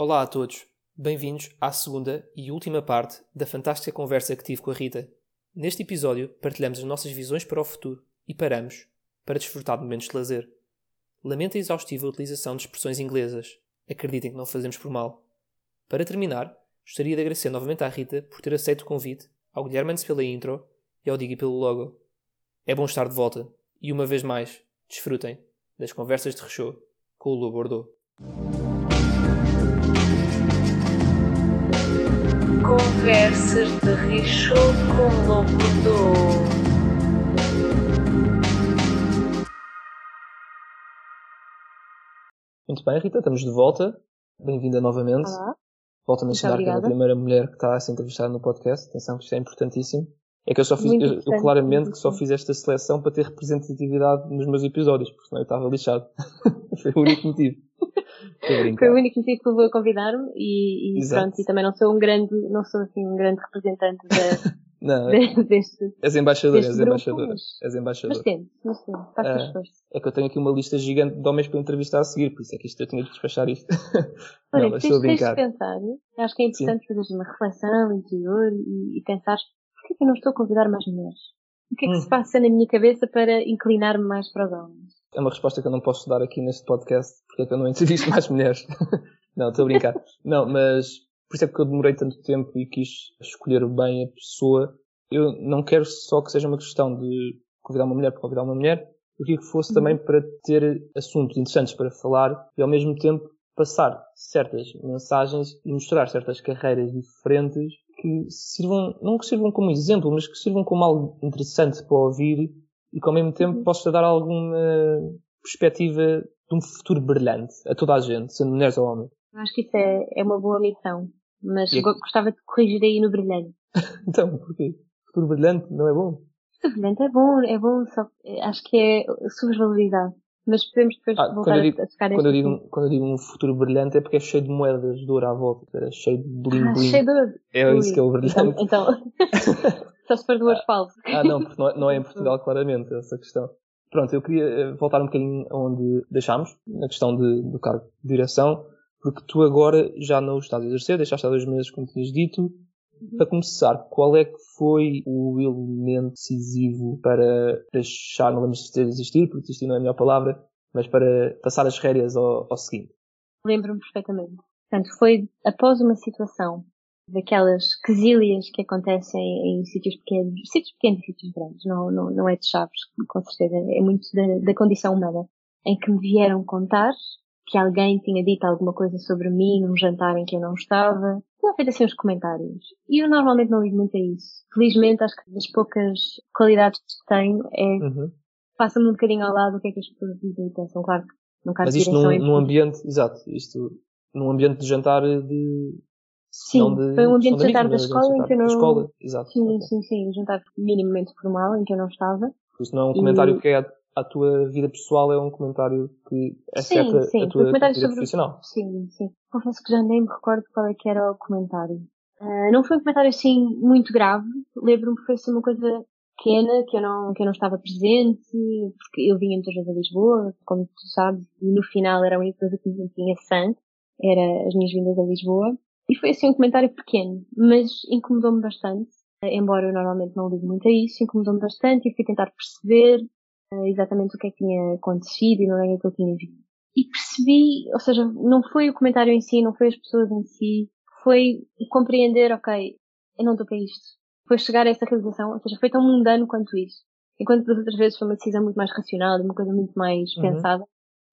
Olá a todos, bem-vindos à segunda e última parte da fantástica conversa que tive com a Rita. Neste episódio, partilhamos as nossas visões para o futuro e paramos para desfrutar de momentos de lazer. Lamento a exaustiva utilização de expressões inglesas. Acreditem que não fazemos por mal. Para terminar, gostaria de agradecer novamente à Rita por ter aceito o convite, ao Guilherme Antes pela intro e ao Digi pelo logo. É bom estar de volta e, uma vez mais, desfrutem das conversas de Rechô com o Lu Bordeaux. Conversas de Richo com Lobo do. Muito bem, Rita, estamos de volta. Bem-vinda novamente. Olá. Volto a mencionar que é a primeira mulher que está a ser entrevistada no podcast. Atenção que isto é importantíssimo. É que eu só fiz, eu, eu claramente que só fiz esta seleção para ter representatividade nos meus episódios, porque senão eu estava lixado. Foi o único motivo. Brincar. Foi o único motivo que levou a convidar-me e, e pronto, e também não sou um grande, não sou assim um grande representante da, Não, é- de- deste, és embaixadora, deste és grupo, embaixadora. mas- És mas embaixadora. tento, mas tento, faço Ah. esforço. É que eu tenho aqui uma lista gigante de homens para entrevistar a seguir, por isso é que isto eu tinha de despachar isto. Olha, não, mas estou a tens, de brincar. pensar, acho que é importante fazer uma reflexão interior e, e pensar porquê que eu não estou a convidar mais mulheres? O que é que Hum. se passa na minha cabeça para inclinar-me mais para os homens? É uma resposta que eu não posso dar aqui neste podcast, porque é que eu não entrevisto mais mulheres. não, estou a brincar. Não, mas por isso é que eu demorei tanto tempo e quis escolher bem a pessoa. Eu não quero só que seja uma questão de convidar uma mulher para convidar uma mulher, eu queria que fosse também para ter assuntos interessantes para falar e ao mesmo tempo passar certas mensagens e mostrar certas carreiras diferentes que sirvam, não que sirvam como exemplo, mas que sirvam como algo interessante para ouvir e que ao mesmo tempo possa dar alguma perspectiva de um futuro brilhante a toda a gente, sendo mulheres ou homens. Acho que isso é, é uma boa missão, mas E- go- gostava de corrigir aí no brilhante. Então, porquê? Futuro brilhante não é bom? O brilhante é bom, é bom, só que acho que é subvalorizado. Mas podemos depois Ah, voltar quando eu digo- a tocar Quando eu, digo, assunto. quando eu digo um futuro brilhante é porque é cheio de moedas de ouro à volta, era cheio de bling Ah, bling. cheio de ouro. É Ui, isso que é o Então, brilhante. então só se for do ouro falso. Ah, não, porque não é, não é em Portugal, claramente, essa questão. Pronto, eu queria eh, voltar um bocadinho onde deixámos, na questão de, do cargo de direção, porque tu agora já não o estás a exercer, deixaste há dois meses, como tinhas dito. Para começar, qual é que foi o elemento decisivo para deixar, não lembro se ter existir, porque existir não é a melhor palavra, mas para passar as rédeas ao, ao seguinte? Lembro-me perfeitamente. Portanto, foi após uma situação daquelas quesílias que acontecem em sítios pequenos, sítios pequenos e sítios grandes, não, não, não é de chaves, com certeza, é muito da, da condição humana, em que me vieram contar que alguém tinha dito alguma coisa sobre mim num jantar em que eu não estava. Tinham feito assim uns comentários. E eu normalmente não ligo muito a isso. Felizmente, acho que das poucas qualidades que tenho é Uhum. passa-me um bocadinho ao lado o que é que as pessoas dizem e pensam. Claro que não cabe Mas isto num, num ambiente, exato, isto num ambiente de jantar de. Sim, de, foi um ambiente de jantar da escola em que eu não... escola, exato. Sim, ok. sim, sim, um jantar minimamente formal em que eu não estava. Por isso não é um E- comentário que é à, à tua vida pessoal, é um comentário que Sim, afeta sim, a tua comentário vida sobre- profissional. Sim, sim. Confesso que já nem me recordo qual é que era o comentário. Ah, não foi um comentário assim muito grave. Lembro-me que foi assim uma coisa pequena, que eu não, que eu não estava presente, porque eu vinha muitas vezes a Lisboa, como tu sabes, e no final era a única coisa que me mantinha sã, era as minhas vindas a Lisboa. E foi assim um comentário pequeno, mas incomodou-me bastante, eh, embora eu normalmente não ligue muito a isso, incomodou-me bastante e fui tentar perceber eh, exatamente o que é que tinha acontecido e não é que eu tinha visto. E percebi, ou seja, não foi o comentário em si, não foi as pessoas em si, foi compreender, ok, eu não estou para isto. Foi chegar a essa realização, ou seja, foi tão mundano quanto isso. Enquanto das outras vezes foi uma decisão muito mais racional, uma coisa muito mais Uhum. pensada.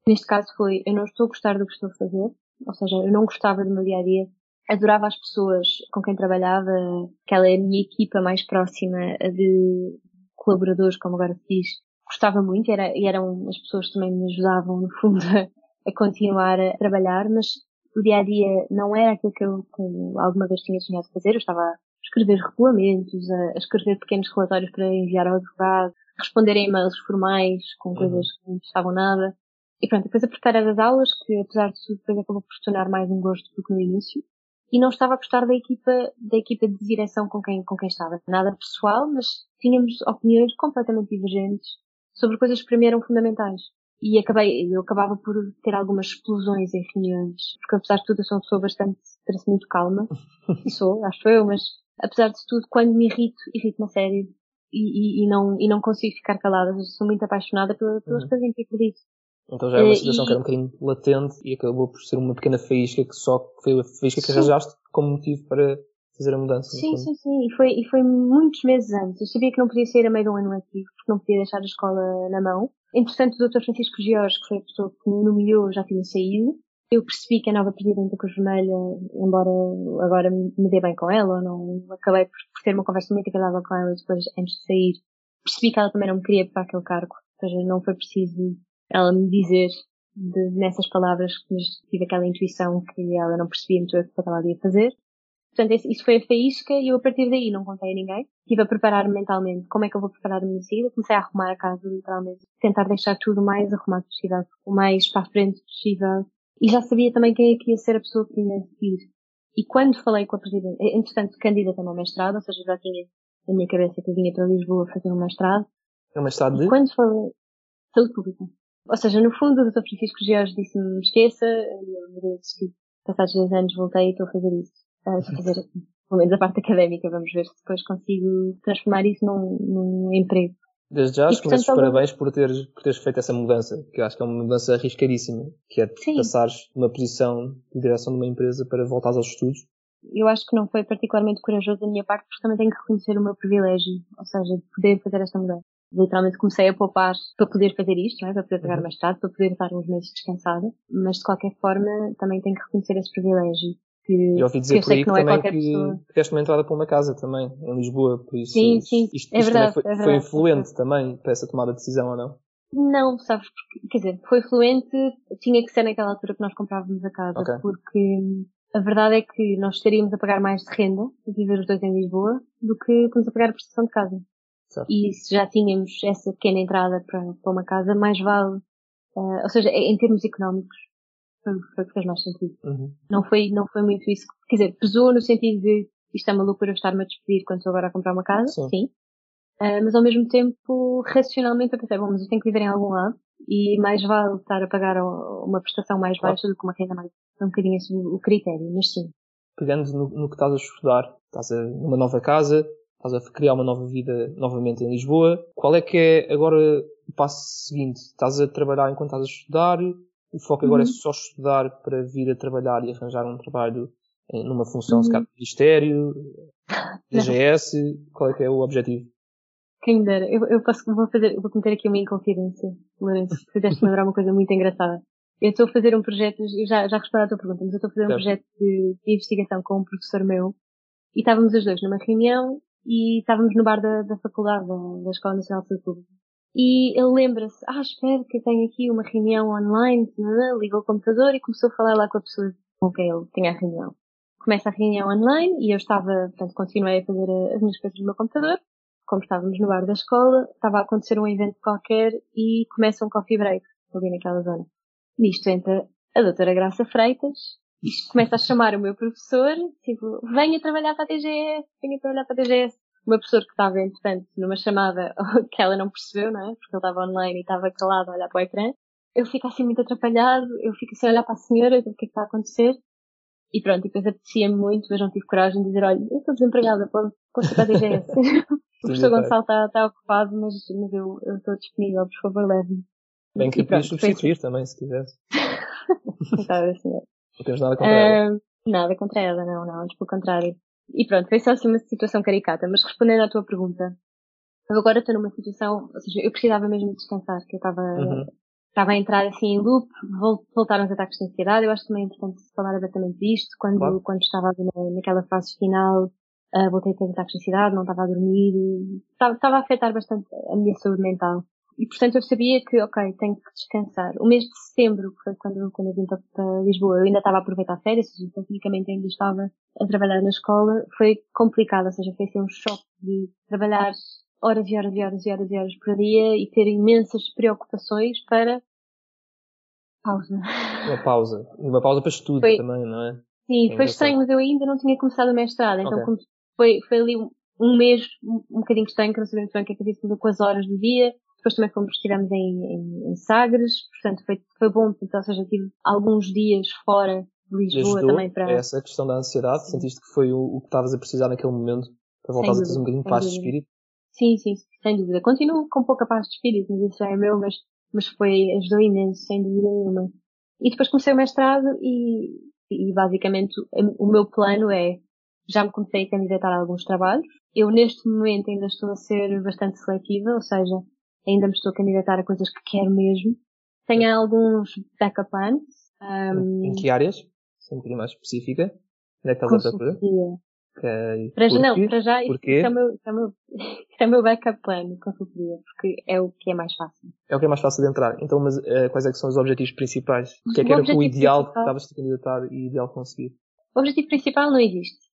Neste caso foi, eu não estou a gostar do que estou a fazer, ou seja, eu não gostava do meu dia a dia, adorava as pessoas com quem trabalhava, aquela é a minha equipa mais próxima de colaboradores, como agora se diz, gostava muito, era, e eram as pessoas que também me ajudavam, no fundo, a, continuar a trabalhar, mas o dia a dia não era aquilo que eu que alguma vez tinha sonhado fazer, eu estava a escrever regulamentos, a, a escrever pequenos relatórios para enviar ao advogado, responder a e-mails formais com Uhum. coisas que não estavam nada. E pronto, depois a preparar das aulas, que apesar de tudo depois acabou por tornar mais um gosto do que no início. E não estava a gostar da equipa, da equipa de direção com quem, com quem estava. Nada pessoal, mas tínhamos opiniões completamente divergentes sobre coisas que para mim eram fundamentais. e acabei, eu acabava por ter algumas explosões em reuniões, porque apesar de tudo eu sou uma pessoa bastante, parece muito calma, e sou, acho eu, mas apesar de tudo, quando me irrito, irrito-me a sério, e, e, e, não, e não consigo ficar calada, eu sou muito apaixonada pelas uhum. coisas em que acredito. Então já é uma situação e... que era um bocadinho latente e acabou por ser uma pequena faísca que só foi a faísca que arranjaste como motivo para fazer a mudança. Sim, sim, sim. E foi, e foi muitos meses antes. Eu sabia que não podia sair a meio do ano letivo, porque não podia deixar a escola na mão. Entretanto, o Dr. Francisco Jorge, que foi a pessoa que me nomeou, já tinha saído. Eu percebi que a nova presidente da Cruz Vermelha, embora agora me dê bem com ela, não acabei por, por ter uma conversa muito agradável com ela depois, antes de sair, percebi que ela também não me queria para aquele cargo. Ou seja, não foi preciso ela me dizer de, nessas palavras que tive aquela intuição que ela não percebia muito o que ela ia fazer. Portanto, isso foi a faísca e eu a partir daí não contei a ninguém. Estive a preparar mentalmente como é que eu vou preparar a minha saída. Comecei a arrumar a casa, literalmente. Tentar deixar tudo o mais arrumado possível. O mais para a frente possível. E já sabia também quem é que ia ser a pessoa que ia seguir. E quando falei com a Presidente, entretanto, candidata ao mestrado, ou seja, já tinha na minha cabeça que eu vinha para Lisboa fazer um mestrado. É um mestrado de? E quando falei, saúde pública. Ou seja, no fundo, o Dr. Francisco George disse-me, esqueça, eu passados dois anos voltei e estou a fazer isso a fazer, pelo menos a parte académica, vamos ver se depois consigo transformar isso num, num emprego. Desde já, começo os parabéns por teres, por teres feito essa mudança, que eu acho que é uma mudança arriscadíssima, que é Sim. passares de uma posição de direção de uma empresa para voltares aos estudos. Eu acho que não foi particularmente corajoso da minha parte, porque também tenho que reconhecer o meu privilégio, ou seja, de poder fazer esta mudança. Literalmente comecei a poupar para poder fazer isto, não é? para poder pagar uhum. mestrado, para poder estar uns meses descansada, mas de qualquer forma também tenho que reconhecer esse privilégio que, Já ouvi dizer por aí que, que também que, que deste uma entrada para uma casa também, em Lisboa, por isso. Sim, sim, isto, é verdade, foi, é foi influente também para essa tomada de decisão ou não? Não, sabes, quer dizer, foi fluente, tinha que ser naquela altura que nós comprávamos a casa, okay. porque a verdade é que nós estaríamos a pagar mais de renda, viver os dois em Lisboa, do que estamos a pagar a prestação de casa. Certo. E se já tínhamos essa pequena entrada para, para uma casa, mais vale, uh, ou seja, em termos económicos, foi, foi o que fez mais sentido. Uhum. Não foi, não foi muito isso. Quer dizer, pesou no sentido de isto é uma loucura estar-me a despedir quando estou agora a comprar uma casa, sim. sim. Uh, mas ao mesmo tempo, racionalmente eu pensei, bom, mas eu tenho que viver em algum lado e mais vale estar a pagar uma prestação mais claro. baixa do que uma renda mais. É um bocadinho esse o critério, mas sim. Pegando no, no que estás a estudar, estás a, numa nova casa, estás a criar uma nova vida novamente em Lisboa, qual é que é agora o passo seguinte? Estás a trabalhar enquanto estás a estudar? O foco agora é uhum. é só estudar para vir a trabalhar e arranjar um trabalho numa função, uhum. se calhar, Ministério, DGS. Qual é que é o objetivo? Quem me dera. Eu, eu posso, vou fazer, vou cometer aqui uma inconfidência, Lourenço. Fizeste-me lembrar uma coisa muito engraçada. Eu estou a fazer um projeto, já, já respondi à tua pergunta, mas eu estou a fazer um projeto de, de, investigação com um professor meu e estávamos os dois numa reunião e estávamos no bar da, da faculdade, da, da Escola Nacional de Saúde Pública. E ele lembra-se, ah, espera que eu tenho aqui uma reunião online, ligou o computador e começou a falar lá com a pessoa com quem ele tinha a reunião. Começa a reunião online e eu estava, portanto, continuei a fazer as minhas coisas no meu computador. Como estávamos no bar da escola, estava a acontecer um evento qualquer e começa um coffee break ali naquela zona. Nisto entra a doutora Graça Freitas começa a chamar o meu professor, tipo, venha trabalhar para a TGS, venha trabalhar para a TGS o meu professor que estava, entretanto, numa chamada que ela não percebeu, não é? Porque ele estava online e estava calado a olhar para o ecrã. Eu fico assim muito atrapalhado, eu fico assim a olhar para a senhora, o que é que está a acontecer? E pronto, e depois apetecia-me muito, mas não tive coragem de dizer, olha, eu estou desempregada, pode consultar a DGS. o professor Gonçalo está, está ocupado, mas, mas eu, eu estou disponível, por favor, leve-me. Bem que podias substituir também, se quisesse. Coitada senhora. Não temos nada contra ela. Uh, nada contra ela, não, não, antes pelo contrário. E pronto, foi só assim uma situação caricata, mas respondendo à tua pergunta, eu agora estou numa situação, ou seja, eu precisava mesmo de descansar, que eu estava, uhum. estava a entrar assim em loop, voltaram os ataques de ansiedade, eu acho também importante falar abertamente disto, quando, claro. quando estava naquela fase final, uh, voltei a ter ataques de ansiedade, não estava a dormir, estava, estava a afetar bastante a minha saúde mental. E portanto eu sabia que, ok, tenho que descansar. O mês de setembro, que foi quando, quando eu vim para, Lisboa, eu ainda estava a aproveitar férias, ou seja, tecnicamente ainda estava a trabalhar na escola. Foi complicado, ou seja, foi assim um choque de trabalhar horas e horas e horas e horas e horas por dia e ter imensas preocupações para pausa. Uma pausa. Uma pausa para estudo foi... também, não é? Sim, é foi estranho, mas eu ainda não tinha começado o mestrado, então okay. foi, foi ali um, mês um, um bocadinho estranho, que não sabia muito bem o que é que eu disse com as horas do dia, depois também fomos, estivemos em, em, em Sagres, portanto foi, foi bom, ou seja, tive alguns dias fora de Lisboa Ajudou também para... essa questão da ansiedade? Sim. Sentiste que foi o, o que estavas a precisar naquele momento para Sem voltares a ter um bocadinho de paz de dúvida. espírito? Sim, sim, sem dúvida. Continuo com pouca paz de espírito, mas isso já é meu, mas, mas foi, ajudou imenso, sem dúvida nenhuma. E depois comecei o mestrado e, e basicamente o meu plano é, já me comecei a candidatar a alguns trabalhos. Eu neste momento ainda estou a ser bastante seletiva, ou seja, ainda me estou a candidatar a coisas que quero mesmo. Tenho alguns backup plans. Um, Em que áreas? Ser um bocadinho mais específica. Onde é que. Para já, não, para já isto é o meu, é o meu, é o meu backup plano, consultoria, porque é o que é mais fácil. É o que é mais fácil de entrar. Então, mas eh, quais é que são os objetivos principais? O que é que era o ideal que principal- estavas a candidatar e ideal conseguir? O objetivo principal não existe.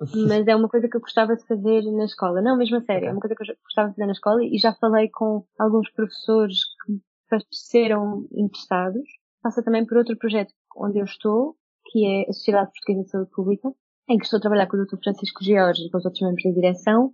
Mas é uma coisa que eu gostava de fazer na escola. Não, mesmo a sério. É uma coisa que eu gostava de fazer na escola e já falei com alguns professores que pareceram interessados. Passa também por outro projeto onde eu estou, que é a Sociedade Portuguesa de Saúde Pública, em que estou a trabalhar com o Dr. Francisco George e com os outros membros da direção.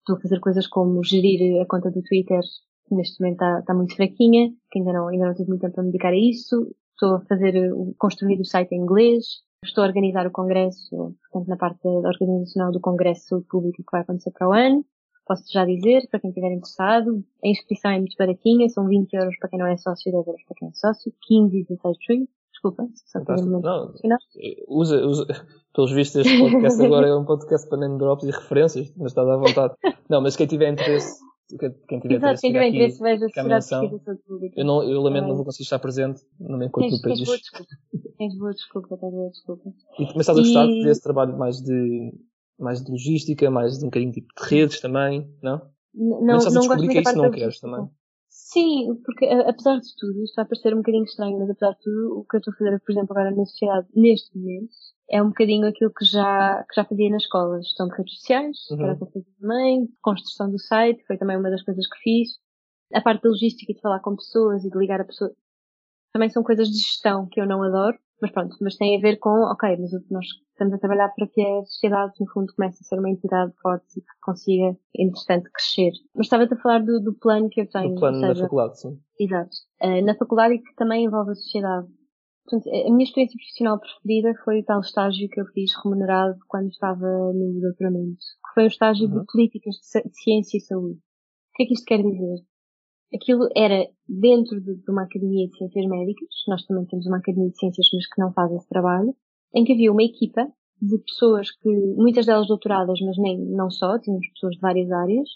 Estou a fazer coisas como gerir a conta do Twitter, que neste momento está, está muito fraquinha, que ainda não, ainda não tive muito tempo para me dedicar a isso. Estou a fazer, o- construir o site em inglês. Estou a organizar o congresso, portanto, na parte organizacional do congresso de pública que vai acontecer para o ano. Posso já dizer, para quem estiver interessado, a inscrição é muito baratinha, são 20 euros para quem não é sócio, 10 euros para quem é sócio, 15 e 16 junho. Desculpa, só para um Não, eh, usa, usa, pelos vistos este podcast agora é um podcast para name drops e referências, mas estás à vontade. Não, mas quem tiver interesse, quem tiver Exato, interesse, quem tiver interesse veja a menção. Eu, não, eu lamento, Ah. não vou conseguir estar presente, não me encontro no tens boa desculpa. Tens boa desculpa, tens boa desculpa. E, mas estás a gostar E- desse trabalho mais de, mais de logística, mais de um bocadinho tipo de redes também, não? Não, Não, não gosto muito que é da isso parte não da queres também. Sim, porque a- apesar de tudo, isto vai parecer um bocadinho estranho, mas apesar de tudo, o que eu estou a fazer, por exemplo, agora na sociedade, neste momento, é um bocadinho aquilo que já, que já fazia na escola. Gestão de redes sociais, Uhum. eu fazia também, construção do site, foi também uma das coisas que fiz. A parte da logística e de falar com pessoas e de ligar a pessoas, também são coisas de gestão que eu não adoro, mas pronto, mas tem a ver com, ok, mas o que nós estamos a trabalhar para que a sociedade, no fundo, comece a ser uma entidade forte e que consiga, entretanto, crescer. Mas estava-te a falar do, do plano que eu tenho. No plano ou da seja, faculdade, sim. Exato. Eh, na faculdade e que também envolve a sociedade. Portanto, a minha experiência profissional preferida foi o tal estágio que eu fiz remunerado quando estava no doutoramento. Que foi um estágio Uhum. de políticas de ciência e saúde. O que é que isto quer dizer? Aquilo era dentro de, de uma academia de ciências médicas, nós também temos uma academia de ciências, mas que não faz esse trabalho, em que havia uma equipa de pessoas que, muitas delas doutoradas, mas nem, não só, tínhamos pessoas de várias áreas,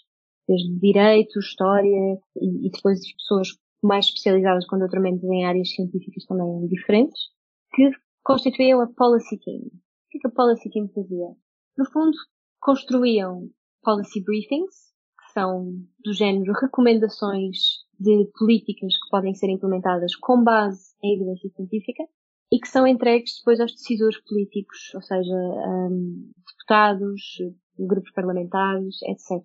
desde direito, história, e, e depois pessoas mais especializadas com doutoramentos em áreas científicas também diferentes, que constituíam a Policy Team. O é que a Policy Team fazia? No fundo, construíam policy briefings, que são do género recomendações de políticas que podem ser implementadas com base em evidência científica e que são entregues depois aos decisores políticos, ou seja, hum, deputados, grupos parlamentares, etc.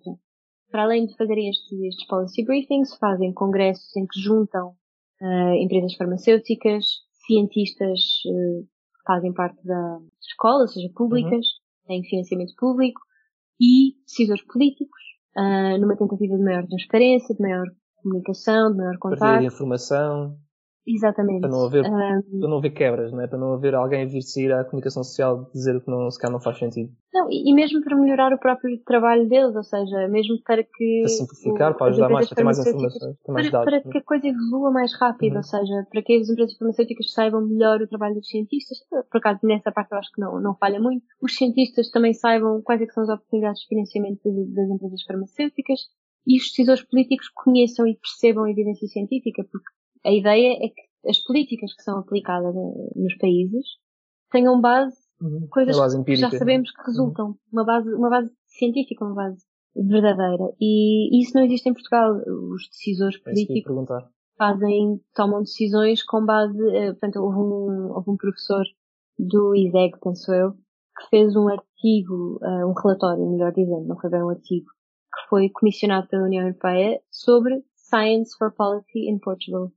Para além de fazerem estes, estes policy briefings, fazem congressos em que juntam uh, empresas farmacêuticas, cientistas uh, que fazem parte da escola, ou seja, públicas, têm financiamento público, e decisores políticos, uh, numa tentativa de maior transparência, de maior comunicação, de maior contato. de informação, Exatamente. para não haver, Um, para não haver quebras, não é? Para não haver alguém vir sair à comunicação social dizer o que não, se calhar não faz sentido. Não, e e mesmo para melhorar o próprio trabalho deles, ou seja, mesmo para que. Para simplificar, o- para ajudar mais, para ter mais informações, ter mais Para, dados. para que a coisa evolua mais rápido, Uhum. ou seja, para que as empresas farmacêuticas saibam melhor o trabalho dos cientistas. Por acaso, nessa parte eu acho que não, não falha muito. Os cientistas também saibam quais é que são as oportunidades de financiamento das, das empresas farmacêuticas e os decisores políticos conheçam e percebam a evidência científica, porque a ideia é que as políticas que são aplicadas nos países tenham base Uhum. coisas base que empírica. já sabemos que resultam. Uma base, uma base científica, uma base verdadeira. E isso não existe em Portugal. Os decisores É que políticos fazem, tomam decisões com base, eh, portanto, houve um, houve um professor do ISEG, penso eu, que fez um artigo, eh, um relatório, melhor dizendo, não foi bem um artigo, que foi comissionado pela União Europeia sobre Science for Policy in Portugal.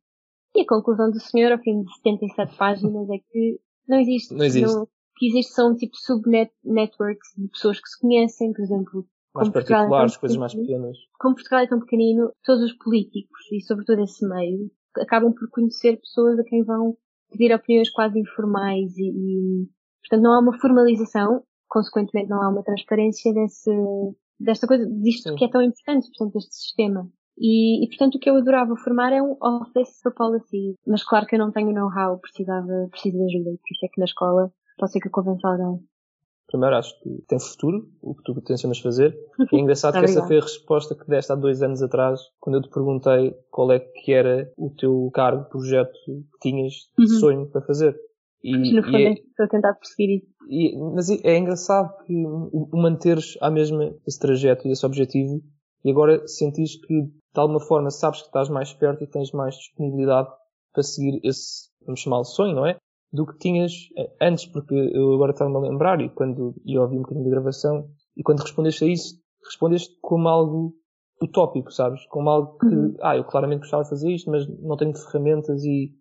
E a conclusão do senhor, ao fim de 77 páginas, é que não existe. Não existe. o que existe são tipo subnet networks de pessoas que se conhecem, por exemplo, mais é particulares, coisas mais pequenas. como Portugal é tão pequenino, todos os políticos e sobretudo esse meio acabam por conhecer pessoas a quem vão pedir opiniões quase informais e, e, portanto não há uma formalização, consequentemente não há uma transparência desse, desta coisa, disto Sim. que é tão importante, portanto, deste sistema. E, e, portanto o que eu adorava formar é um Office for Policy, mas claro que eu não tenho know-how, precisava, preciso de ajuda, por isso é que na escola pode ser que eu convença alguém. Primeiro, acho que tem futuro, o que tu tencionas fazer. E é engraçado que essa foi a resposta que deste há dois anos atrás, quando eu te perguntei qual é que era o teu cargo, projeto que tinhas de Uhum. sonho para fazer. E, Mas no fundo e é- é, estou a tentar perseguir isso. E- mas é engraçado que o o manteres à mesma esse trajeto e esse objetivo e agora sentis que de alguma forma sabes que estás mais perto e tens mais disponibilidade para seguir esse, vamos chamá-lo sonho, não é? Do que tinhas eh, antes, porque eu agora estava-me a lembrar e quando e ouvi um bocadinho da gravação e quando respondeste a isso, respondeste como algo utópico, sabes? Como algo que, Uhum. ah, eu claramente gostava de fazer isto, mas não tenho ferramentas e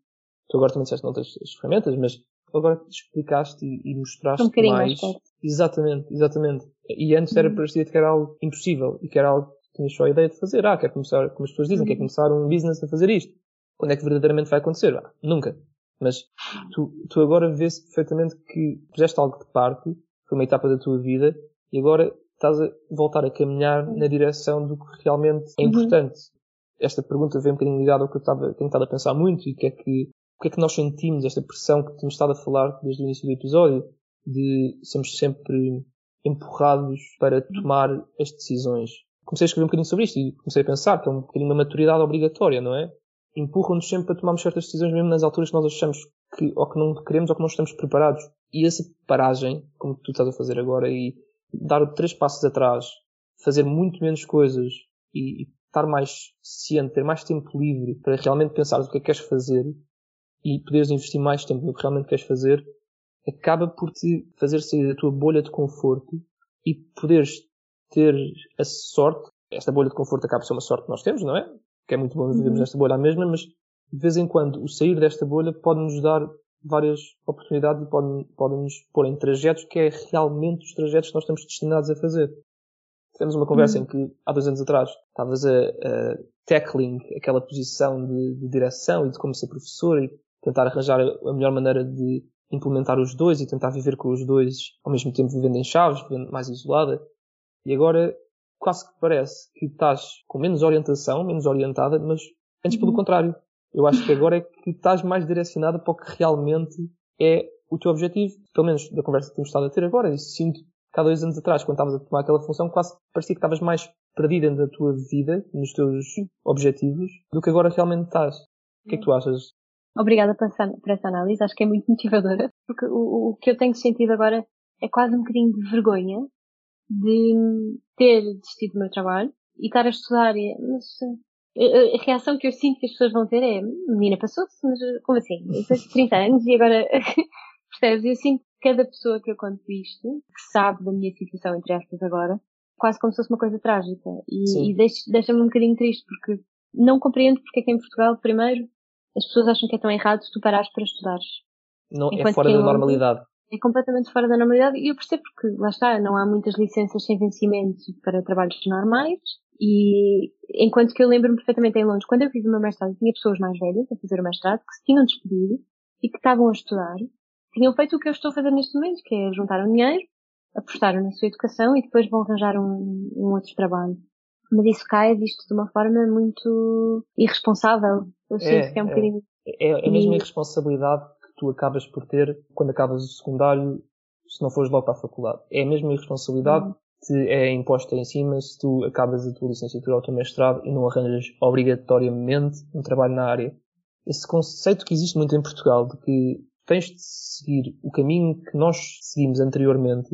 tu agora também disseste não tens as ferramentas, mas agora te explicaste e, e mostraste Um bocadinho mais. mais perto. Exatamente, exatamente. E antes era Uhum. para ti que era algo impossível e que era algo tinhas só a ideia de fazer. Ah, quer começar, como as pessoas dizem, Uhum. quer começar um business a fazer isto. Quando é que verdadeiramente vai acontecer? Ah, nunca. Mas tu, tu agora vês perfeitamente que fizeste algo de parte, foi uma etapa da tua vida e agora estás a voltar a caminhar na direção do que realmente é Uhum. importante. Esta pergunta vem um bocadinho ligada ao que eu estava, tenho estado a pensar muito e que é que, o que é que nós sentimos, esta pressão que temos estado a falar desde o início do episódio, de sermos sempre empurrados para tomar as decisões. Comecei a escrever um bocadinho sobre isto e comecei a pensar que é um bocadinho uma maturidade obrigatória, não é? Empurram-nos sempre para tomarmos certas decisões mesmo nas alturas que nós achamos que ou que não queremos ou que não estamos preparados. E essa paragem, como tu estás a fazer agora, e dar três passos atrás, fazer muito menos coisas e, e estar mais ciente, ter mais tempo livre para realmente pensar o que é que queres fazer e poderes investir mais tempo no que realmente queres fazer, acaba por te fazer sair da tua bolha de conforto e poderes ter a sorte, esta bolha de conforto acaba por ser uma sorte que nós temos, não é? Que é muito bom vivermos Uhum. nesta bolha à mesma, mas de vez em quando o sair desta bolha pode nos dar várias oportunidades e pode, pode nos pôr em trajetos que é realmente os trajetos que nós estamos destinados a fazer. Tivemos uma conversa Uhum. em que, há dois anos atrás, estavas a, a tackling aquela posição de, de direção e de como ser professor e tentar arranjar a melhor maneira de implementar os dois e tentar viver com os dois ao mesmo tempo vivendo em chaves, vivendo mais isolada. E agora quase que parece que estás com menos orientação, menos orientada, mas antes pelo Uhum. contrário. Eu acho que agora é que estás mais direcionada para o que realmente é o teu objetivo, pelo menos da conversa que temos estado a ter agora. E sinto que há dois anos atrás, quando estavas a tomar aquela função, quase parecia que estavas mais perdida na tua vida, nos teus objetivos, do que agora realmente estás. O que é que tu achas? Obrigada por essa, por essa análise, acho que é muito motivadora, porque o, o que eu tenho sentido agora é quase um bocadinho de vergonha de ter desistido do meu trabalho e estar a estudar. Mas a, a reação que eu sinto que as pessoas vão ter é: menina, passou-se, mas como assim? Eu tenho 30 anos e agora. Percebes? Eu sinto que cada pessoa que eu conto isto, que sabe da minha situação, entre aspas, agora, quase como se fosse uma coisa trágica. E, e deixa- deixa-me um bocadinho triste, porque não compreendo porque é que em Portugal, primeiro, as pessoas acham que é tão errado se tu parares para estudares. Não, é fora da normalidade. É completamente fora da normalidade e eu percebo porque, lá está, não há muitas licenças sem vencimento para trabalhos normais e enquanto que eu lembro-me perfeitamente em Londres, quando eu fiz o meu mestrado, tinha pessoas mais velhas a fazer o mestrado que se tinham despedido e que estavam a estudar, tinham feito o que eu estou a fazer neste momento, que é juntar um dinheiro, apostaram na sua educação e depois vão arranjar um, um outro trabalho. Mas isso cai visto de uma forma muito irresponsável. Eu sinto que é um é. bocadinho É, é a mesma E- irresponsabilidade tu acabas por ter quando acabas o secundário, se não fores logo para a faculdade. É a mesma irresponsabilidade Uhum. que é imposta em cima se tu acabas a tua licenciatura ou o teu mestrado e não arranjas obrigatoriamente um trabalho na área. Esse conceito que existe muito em Portugal de que tens de seguir o caminho que nós seguimos anteriormente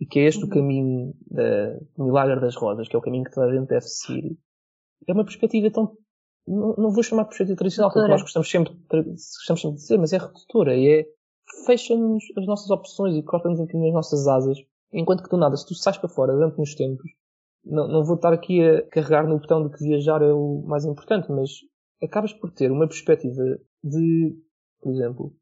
e que é este o Uhum. caminho caminho da, do milagre das rosas, que é o caminho que toda a gente deve seguir, é uma perspectiva tão não, não vou chamar de perspectiva tradicional, porque nós gostamos sempre, gostamos sempre de dizer, mas é redutora e é fecha-nos as nossas opções e corta-nos um bocadinho as nossas asas. Enquanto que do nada, se tu sais para fora durante uns tempos, não, não vou estar aqui a carregar no botão de que viajar é o mais importante, mas acabas por ter uma perspectiva de, por exemplo,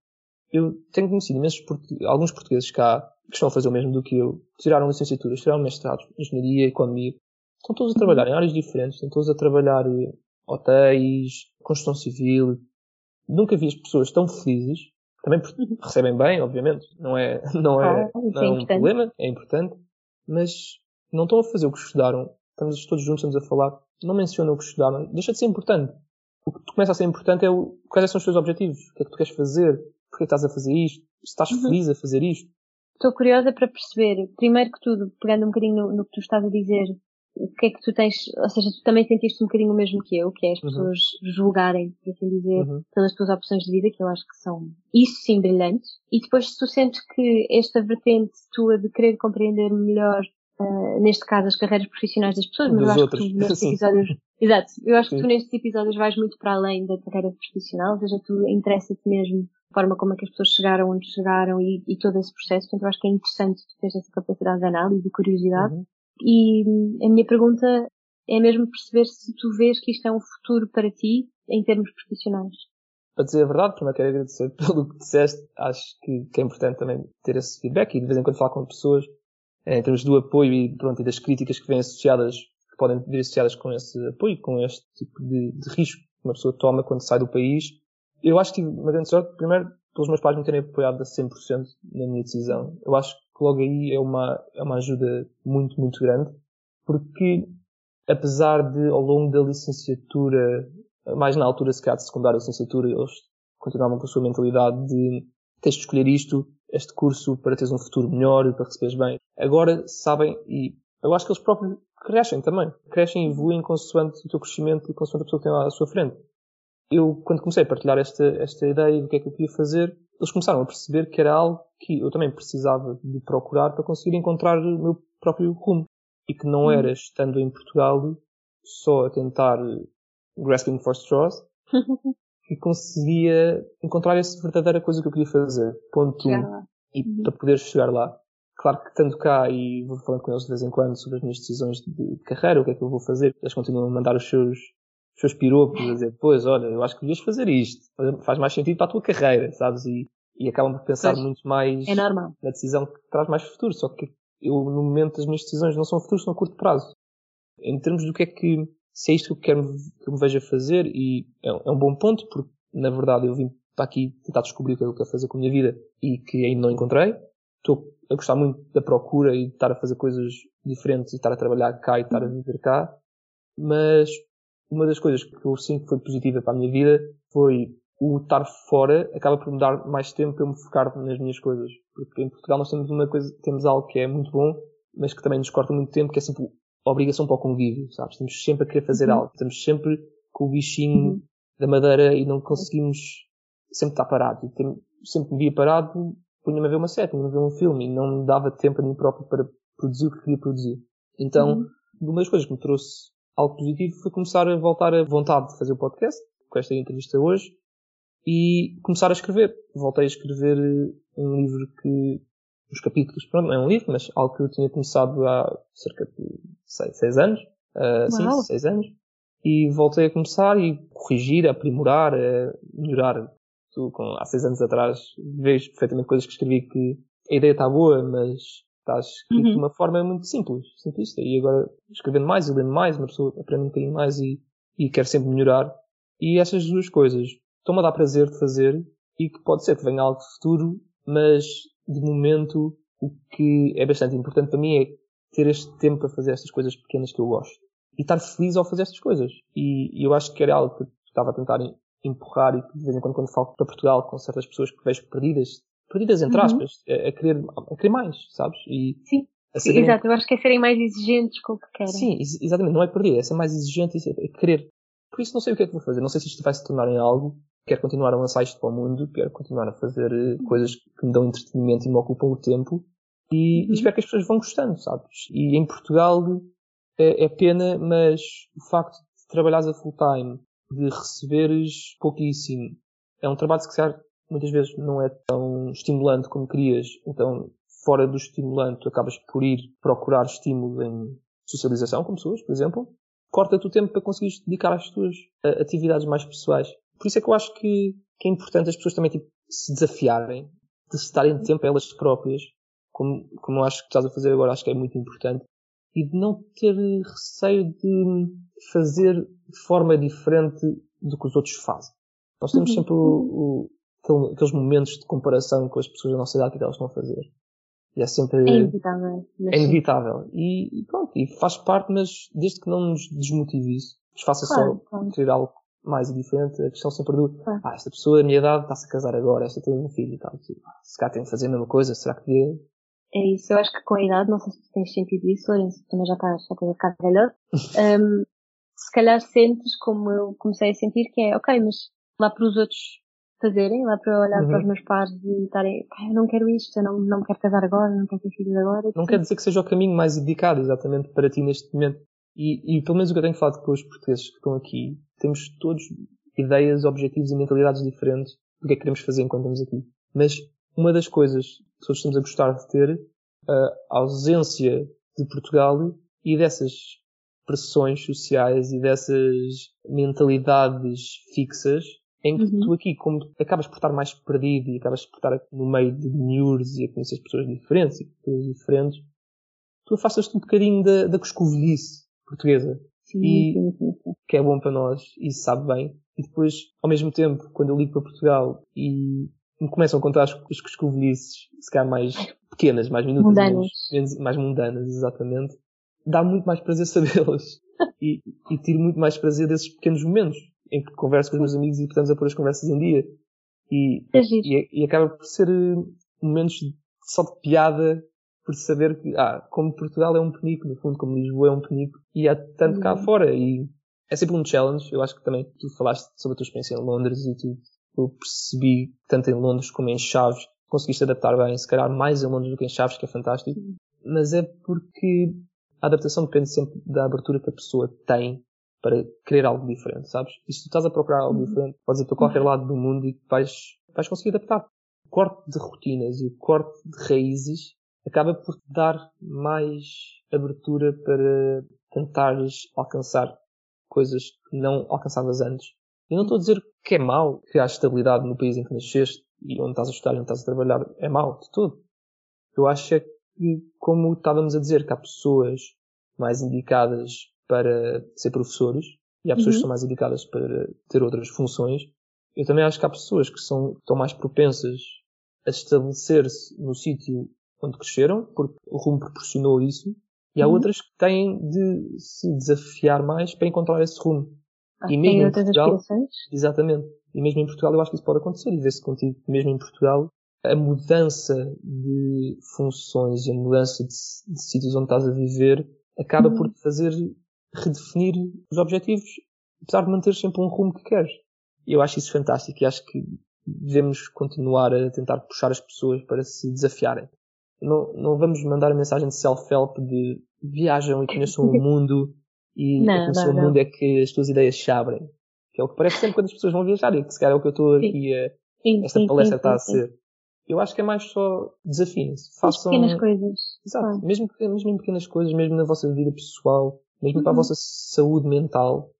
eu tenho conhecido imensos, alguns portugueses cá que estão a fazer o mesmo do que eu, tiraram licenciaturas, tiraram mestrados, engenharia, economia, estão todos a trabalhar em áreas diferentes, estão todos a trabalhar eh, hotéis, construção civil. Nunca vi as pessoas tão felizes, também recebem bem, obviamente, não é, não é, ah, não é, é um problema, é importante, mas não estão a fazer o que estudaram, estamos todos juntos, estamos a falar, não mencionam o que estudaram, deixa de ser importante. O que começa a ser importante é o, quais são os teus objetivos, o que é que tu queres fazer, porque é que estás a fazer isto, se estás uhum. feliz a fazer isto. Estou curiosa para perceber, primeiro que tudo, pegando um bocadinho no, no, que tu estás a dizer, o que é que tu tens, ou seja, tu também sentiste um bocadinho o mesmo que eu, que é as uhum. pessoas uhum. julgarem, por assim dizer, uhum. pelas tuas opções de vida, que eu acho que são, isso sim, brilhantes. E depois se tu sentes que esta vertente tua de querer compreender melhor Uh, neste caso as carreiras profissionais das pessoas, mas Dos eu acho outros. que tu nestes episódios, exato, eu acho Sim. que tu nestes episódios vais muito para além da carreira profissional, ou seja, tu interessa-te mesmo forma como é que as pessoas chegaram onde chegaram e, e todo esse processo. Portanto, eu acho que é interessante ter essa capacidade de análise e curiosidade. Uhum. E a minha pergunta é mesmo perceber se tu vês que isto é um futuro para ti em termos profissionais. Para dizer a verdade, primeiro quero agradecer pelo que disseste. Acho que, que é importante também ter esse feedback e de vez em quando falar com pessoas eh, em termos do apoio e, pronto, e das críticas que vêm associadas, que podem vir associadas com esse apoio, com este tipo de, de risco que uma pessoa toma quando sai do país eu acho que tive uma grande sorte, primeiro, pelos meus pais me terem apoiado a 100% na minha decisão. Eu acho logo aí é uma, é uma ajuda muito, muito grande, porque apesar de, ao longo da licenciatura, mais na altura se calhar de secundária licenciatura, eles continuavam com a sua mentalidade de tens de escolher isto, este curso, para teres um futuro melhor e para receberes bem. Agora sabem, e eu acho que eles próprios crescem também. Crescem e evoluem consoante o teu crescimento e consoante a pessoa que tem lá à sua frente eu, quando comecei a partilhar esta, esta ideia do que é que eu queria fazer, eles começaram a perceber que era algo que eu também precisava de procurar para conseguir encontrar o meu próprio rumo. E que não era estando em Portugal só a tentar grasping for straws que conseguia encontrar essa verdadeira coisa que eu queria fazer. Ponto um. E uhum. para poder chegar lá. Claro que estando cá e vou falando com eles de vez em quando sobre as minhas decisões de carreira, o que é que eu vou fazer, eles continuam a mandar os seus seus piropos a dizer, pois, olha, eu acho que devias fazer isto. Faz mais sentido para a tua carreira, sabes? E, e acabam por pensar pois, muito mais é normal. na decisão que traz mais futuro. Só que eu, no momento, as minhas decisões não são futuras, são a curto prazo. Em termos do que é que, se é isto que eu quero que eu me veja fazer, e é, é um bom ponto, porque, na verdade, eu vim para aqui tentar descobrir o que é que eu quero fazer com a minha vida e que ainda não encontrei. Estou a gostar muito da procura e de estar a fazer coisas diferentes e estar a trabalhar cá e estar a viver cá. Mas uma das coisas que eu sinto que foi positiva para a minha vida foi o estar fora acaba por me dar mais tempo para eu me focar nas minhas coisas. Porque em Portugal nós temos uma coisa, temos algo que é muito bom, mas que também nos corta muito tempo, que é sempre a obrigação para o convívio, sabes? Estamos sempre a querer fazer uhum. algo. Estamos sempre com o bichinho uhum. da madeira e não conseguimos sempre estar parado. sempre me via parado, punha-me a ver uma série, punha-me a ver um filme e não me dava tempo a mim próprio para produzir o que queria produzir. Então, uhum. uma das coisas que me trouxe algo positivo foi começar a voltar a vontade de fazer o podcast, com esta entrevista hoje, e começar a escrever. Voltei a escrever eh, um livro que, os capítulos, pronto, não é um livro, mas algo que eu tinha começado há cerca de seis, seis anos, uh, sim, seis anos, e voltei a começar e corrigir, a aprimorar, a melhorar. Tu, com, há seis anos atrás, vejo perfeitamente coisas que escrevi que a ideia está boa, mas Estás escrito uhum. de uma forma muito simples, simplista. E agora, escrevendo mais e lendo mais, uma pessoa aprende um bocadinho mais e, e quer sempre melhorar. E essas duas coisas estão-me a dar prazer de fazer e que pode ser que venha algo futuro, mas de momento o que é bastante importante para mim é ter este tempo para fazer estas coisas pequenas que eu gosto. E estar feliz ao fazer estas coisas. E, e eu acho que era algo que estava a tentar empurrar e que de vez em quando quando falo para Portugal com certas pessoas que vejo perdidas, perdidas entre uhum. aspas, a, a, querer, a querer mais, sabes? E Sim. Exato, eu acho que é serem mais exigentes com o que querem. Sim, ex exatamente, não é perder, é ser mais exigente e é querer. Por isso não sei o que é que vou fazer, não sei se isto vai se tornar em algo, quero continuar a lançar isto para o mundo, quero continuar a fazer eh, uhum. coisas que me dão entretenimento e me ocupam o tempo e, uhum. e espero que as pessoas vão gostando, sabes? E em Portugal é, é pena, mas o facto de trabalhares a full time, de receberes pouquíssimo, é um trabalho que se calhar muitas vezes não é tão estimulante como querias, então fora do estimulante acabas por ir procurar estímulo em socialização com pessoas, por exemplo, corta-te o tempo para conseguires dedicar às tuas atividades mais pessoais. Por isso é que eu acho que, que é importante as pessoas também tipo, se desafiarem, de se darem tempo a elas próprias, como, como eu acho que estás a fazer agora, acho que é muito importante, e de não ter receio de fazer de forma diferente do que os outros fazem. Nós temos uhum. sempre o, o, aqueles momentos de comparação com as pessoas da nossa idade que elas estão a fazer. E é sempre. É inevitável. É inevitável. E, e, pronto, e faz parte, mas desde que não nos desmotive isso, nos faça claro, só claro. querer algo mais diferente, a questão sempre do, claro. ah, esta pessoa da minha idade está-se a casar agora, esta tem um filho e tal. Tipo, se cá tem que fazer a mesma coisa, será que devia é isso, eu acho que com a idade, não sei se tens sentido isso, Lourenço, também já estás, a ficar velho, um, se calhar sentes como eu comecei a sentir, que é, ok, mas lá para os outros fazerem, lá para olhar uhum. para os meus pais e estarem, eu não quero isto, eu não, não quero casar agora, não quero ter filhos agora. Não quer dizer que seja o caminho mais indicado exatamente para ti neste momento. E, e pelo menos o que eu tenho falado com os portugueses que estão aqui, temos todos ideias, objetivos e mentalidades diferentes do que é que queremos fazer enquanto estamos aqui. Mas uma das coisas que todos estamos a gostar de ter, a ausência de Portugal e dessas pressões sociais e dessas mentalidades fixas em que uhum. tu aqui, como acabas por estar mais perdido e acabas por estar no meio de miúdos e a conhecer pessoas diferentes e pessoas diferentes, tu afastas-te um bocadinho da, da coscovilhice portuguesa. Sim, e sim, sim, que é bom para nós e se sabe bem. E depois, ao mesmo tempo, quando eu ligo para Portugal e me começam a contar as, as coscovilhices, se calhar mais pequenas, mais minutas, mundanas. Menos, mais mundanas, exatamente, dá muito mais prazer sabê-las. e, e tiro muito mais prazer desses pequenos momentos em que converso com os meus amigos e estamos a pôr as conversas em dia. E, é e, e, acaba por ser eh, momentos só de piada por saber que, ah, como Portugal é um penico, no fundo, como Lisboa é um penico, e há tanto uhum. cá fora, e é sempre um challenge. Eu acho que também tu falaste sobre a tua experiência em Londres e tu eu percebi, tanto em Londres como em Chaves, conseguiste adaptar bem, se calhar mais em Londres do que em Chaves, que é fantástico. Mas é porque a adaptação depende sempre da abertura que a pessoa tem para querer algo diferente, sabes? E se tu estás a procurar algo uhum. diferente, podes ir para qualquer lado do mundo e vais, vais conseguir adaptar. O corte de rotinas e o corte de raízes acaba por te dar mais abertura para tentares alcançar coisas que não alcançavas antes. Eu não estou a dizer que é mau criar estabilidade no país em que nasceste e onde estás a estudar e onde estás a trabalhar. É mau, de tudo. Eu acho é que, como estávamos a dizer, que há pessoas mais indicadas para ser professores e há pessoas uhum. que são mais indicadas para ter outras funções. Eu também acho que há pessoas que são, estão mais propensas a estabelecer-se no sítio onde cresceram, porque o rumo proporcionou isso, e há uhum. outras que têm de se desafiar mais para encontrar esse rumo. Ah, e mesmo em Portugal, exatamente. E mesmo em Portugal eu acho que isso pode acontecer e ver-se contigo. Mesmo em Portugal, a mudança de funções e a mudança de, de sítios onde estás a viver acaba uhum. por te fazer redefinir os objetivos, apesar de manter sempre um rumo que queres. E eu acho isso fantástico e acho que devemos continuar a tentar puxar as pessoas para se desafiarem. Não, não vamos mandar a mensagem de self-help de viajam e conheçam o mundo e não, a não, o mundo é que as tuas ideias se abrem. Que é o que parece sempre quando as pessoas vão viajar e que se calhar é o que eu estou aqui a, sim, esta sim, palestra sim, está a ser. Eu acho que é mais só desafiem-se. Façam. Pequenas coisas. Exato. Mesmo, mesmo em pequenas coisas, mesmo na vossa vida pessoal, mesmo para a vossa saúde mental,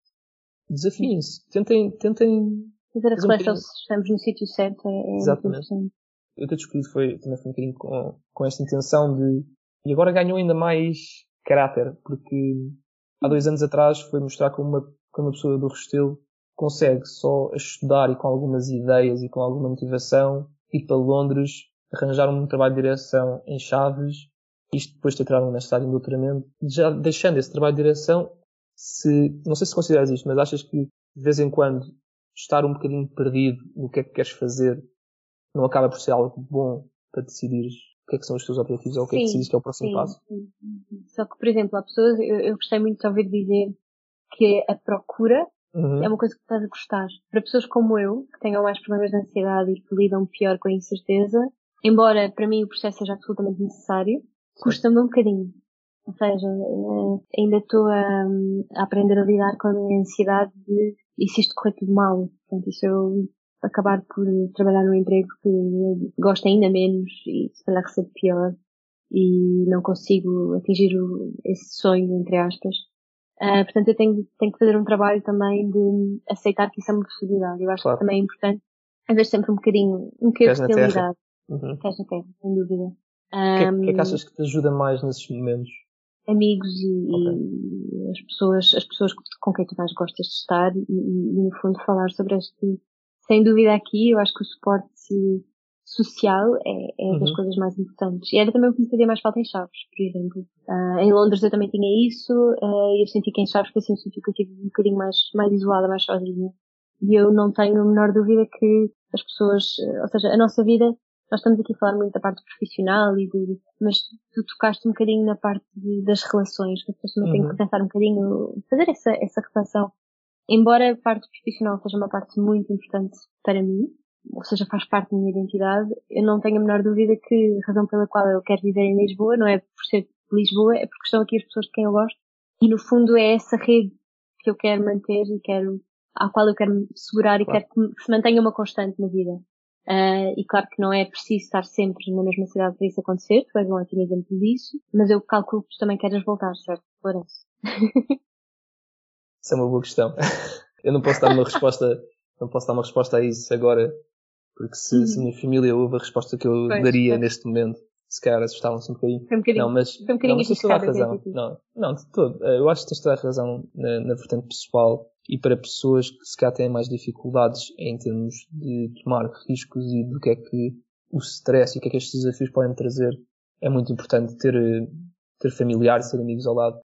desafiem-se. Tentem, tentem. Fazer a reflexão um se estamos no sítio certo é, é Exatamente. Eu ter escolhido foi, também foi um bocadinho com, com esta intenção de, e agora ganhou ainda mais caráter, porque há dois anos atrás foi mostrar como uma, como uma pessoa do Restelo consegue só estudar e com algumas ideias e com alguma motivação ir para Londres, arranjar um trabalho de direção em Chaves, isto depois de ter tirado uma estágio de doutoramento, já deixando esse trabalho de direção, se, não sei se consideras isto, mas achas que de vez em quando estar um bocadinho perdido no que é que queres fazer não acaba por ser algo bom para decidires que é que são os teus objetivos ou o que sim, é que decides que é o próximo sim, passo. Sim. Só que, por exemplo, há pessoas, eu, eu gostei muito de ouvir dizer que a procura uhum. é uma coisa que estás a gostar. Para pessoas como eu, que tenham mais problemas de ansiedade e que lidam pior com a incerteza, embora para mim o processo seja absolutamente necessário, custa-me um bocadinho. Ou seja, eh, ainda estou a, a, aprender a lidar com a minha ansiedade de e se isto correr tudo mal? Portanto, isso eu acabar por trabalhar num emprego que gosto ainda menos e se calhar recebo pior e não consigo atingir o, esse sonho, entre aspas. Uh, portanto, eu tenho, tenho que fazer um trabalho também de aceitar que isso é uma possibilidade. Eu acho claro. que também é importante vezes sempre um bocadinho, um bocadinho de realidade. Uhum. Pés na terra, sem dúvida. O que, é, que é que achas que te ajuda mais nesses momentos? amigos e, e as pessoas, as pessoas com quem tu mais gostas de estar e, e, no fundo falar sobre este, sem dúvida aqui, eu acho que o suporte social é, é das Uhum. coisas mais importantes. E era também o que me fazia mais falta em Chaves, por exemplo. Ah, em Londres eu também tinha isso, e eu senti que em Chaves foi assim um sítio que eu estive um bocadinho mais, mais isolada, mais sozinha. E eu não tenho a menor dúvida que as pessoas, ou seja, a nossa vida, nós estamos aqui a falar muito da parte profissional e de, mas tu tocaste um bocadinho na parte de- das relações, que as pessoas também têm Uhum. que pensar um bocadinho, fazer essa, essa reflexão. Embora a parte profissional seja uma parte muito importante para mim, ou seja, faz parte da minha identidade, eu não tenho a menor dúvida que a razão pela qual eu quero viver em Lisboa não é por ser de Lisboa, é porque estão aqui as pessoas de quem eu gosto e no fundo é essa rede que eu quero manter e quero, à qual eu quero me segurar e Claro. quero que, que se mantenha uma constante na vida. Ah, e claro que não é preciso estar sempre na mesma cidade para isso acontecer, tu és um ótimo exemplo disso, mas eu calculo que tu também queres voltar, certo, Lourenço? Isso é uma boa questão. Eu não posso dar uma resposta, não posso dar uma resposta a isso agora, porque se, se a minha família ouve a resposta que eu Uhum. Pois, daria pois. neste momento, se calhar assustavam-se um bocadinho. Foi um bocadinho. Não, mas, foi um bocadinho não, mas tens toda a razão. Não, não, de todo. Eu acho que tens toda a razão na, na vertente pessoal e para pessoas que se calhar têm mais dificuldades em termos de tomar riscos e do que é que o stress e o que é que estes desafios podem trazer. É muito importante ter, eh, ter familiares, ter amigos ao lado.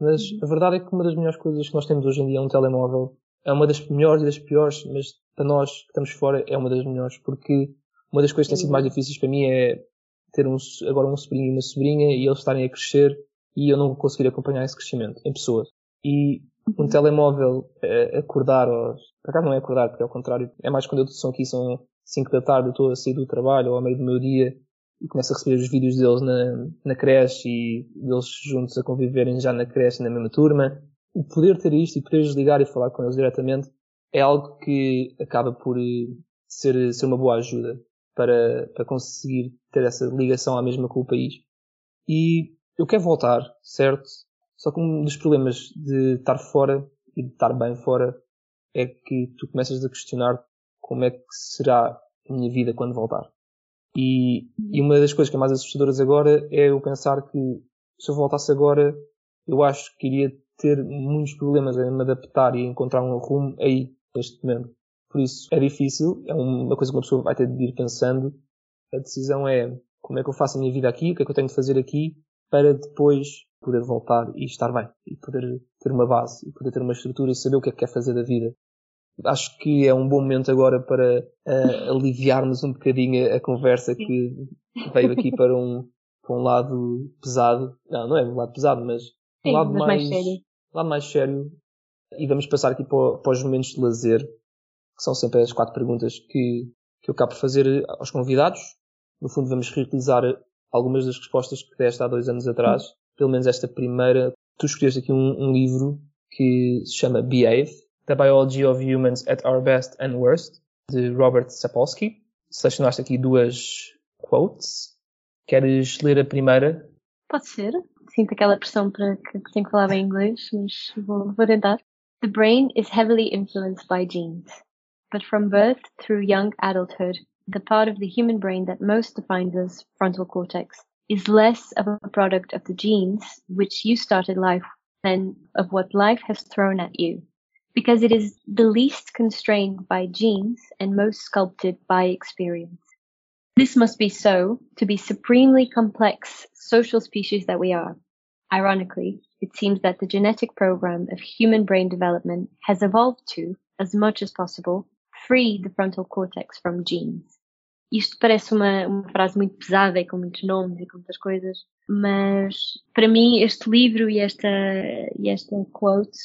Mas a verdade é que uma das melhores coisas que nós temos hoje em dia é um telemóvel. É uma das melhores e das piores, mas para nós que estamos fora é uma das melhores, porque uma das coisas que tem sido mais difíceis para mim é ter um, agora um sobrinho e uma sobrinha e eles estarem a crescer e eu não conseguir acompanhar esse crescimento em pessoas. E um telemóvel acordar, ou, por acaso não é acordar, porque é ao contrário, é mais quando eu são aqui, são 5 da tarde, eu estou a sair do trabalho ou ao meio do meu dia e começo a receber os vídeos deles na, na creche e eles juntos a conviverem já na creche, na mesma turma. O poder ter isto e poder desligar e falar com eles diretamente é algo que acaba por eh, ser, ser uma boa ajuda para, para conseguir ter essa ligação à mesma com o país. E eu quero voltar, certo? Só que um dos problemas de estar fora e de estar bem fora é que tu começas a questionar como é que será a minha vida quando voltar. E, e uma das coisas que é mais assustadoras agora é eu pensar que se eu voltasse agora, eu acho que iria ter muitos problemas em me adaptar e encontrar um rumo aí, neste momento. Por isso, é difícil, é uma coisa que uma pessoa vai ter de ir pensando. A decisão é como é que eu faço a minha vida aqui, o que é que eu tenho de fazer aqui, para depois poder voltar e estar bem. E poder ter uma base, e poder ter uma estrutura e saber o que é que quer fazer da vida. Acho que é um bom momento agora para uh, aliviarmos um bocadinho a conversa que veio aqui para um, para um lado pesado. Não, não é um lado pesado, mas um Sim, lado mas mais, mais sério. lado mais sério. E vamos passar aqui para, para os momentos de lazer, que são sempre as quatro perguntas que, que eu acabo por fazer aos convidados. No fundo, vamos reutilizar algumas das respostas que deste há dois anos atrás. Pelo menos esta primeira. Tu escolheste aqui um, um livro que se chama Behave, The Biology of Humans at Our Best and Worst, de Robert Sapolsky. Selecionaste aqui duas quotes. Queres ler a primeira? Pode ser. Sinto aquela pressão para que, que tenho que falar bem inglês, mas vou, vou tentar. The brain is heavily influenced by genes. But from birth through young adulthood, the part of the human brain that most defines us, frontal cortex, is less of a product of the genes which you started life than of what life has thrown at you. Because it is the least constrained by genes and most sculpted by experience. This must be so to be supremely complex social species that we are. Ironically, it seems that the genetic program of human brain development has evolved to, as much as possible, free the frontal cortex from genes. Isto parece uma, uma frase muito pesada e com muitos nomes e com muitas coisas, mas para mim este livro e esta, e esta quote,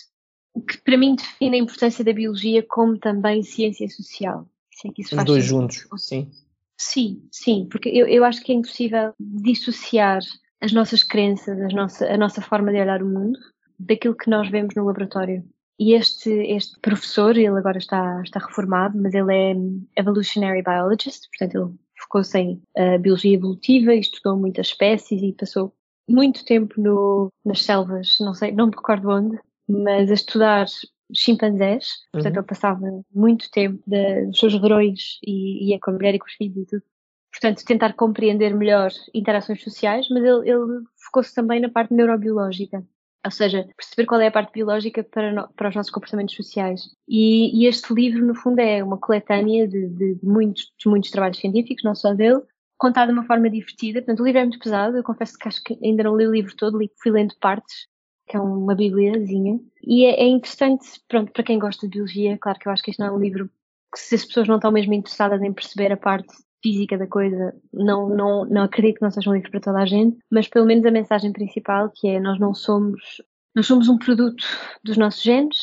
que para mim define a importância da biologia como também ciência social. Se é que isso Os dois juntos, sim. Sim, sim, porque eu, eu acho que é impossível dissociar as nossas crenças, as nossa, a nossa forma de olhar o mundo, daquilo que nós vemos no laboratório. E este, este professor, ele agora está, está reformado, mas ele é evolutionary biologist, portanto ele focou-se em uh, biologia evolutiva e estudou muitas espécies e passou muito tempo no, nas selvas, não sei, não me recordo onde, mas a estudar chimpanzés, portanto Uhum. ele passava muito tempo de, dos seus verões e ia com a mulher e com os filhos e tudo. Portanto, tentar compreender melhor interações sociais, mas ele, ele focou-se também na parte neurobiológica. Ou seja, perceber qual é a parte biológica para, no- para os nossos comportamentos sociais. E, e este livro, no fundo, é uma coletânea de, de- de muitos, de muitos trabalhos científicos, não só dele, contado de uma forma divertida. Portanto, o livro é muito pesado. Eu confesso que acho que ainda não li o livro todo, li, fui lendo partes, que é uma bibliazinha. E é, é interessante, pronto, para quem gosta de biologia, claro que eu acho que este não é um livro que se as pessoas não estão mesmo interessadas em perceber a parte física da coisa, não, não, não acredito que não seja um livro para toda a gente, mas pelo menos a mensagem principal, que é nós não somos, nós somos um produto dos nossos genes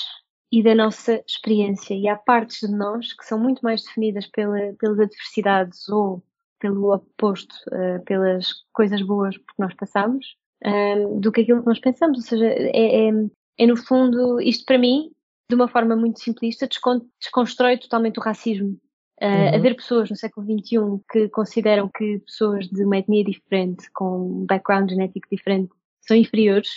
e da nossa experiência. E há partes de nós que são muito mais definidas pela, pelas adversidades ou pelo oposto, eh, pelas coisas boas que nós passamos, ehm, do que aquilo que nós pensamos. Ou seja, é, é, é no fundo, isto para mim, de uma forma muito simplista, descon- desconstrói totalmente o racismo. Uh, Uhum. Haver pessoas no século XXI que consideram que pessoas de uma etnia diferente, com um background genético diferente, são inferiores,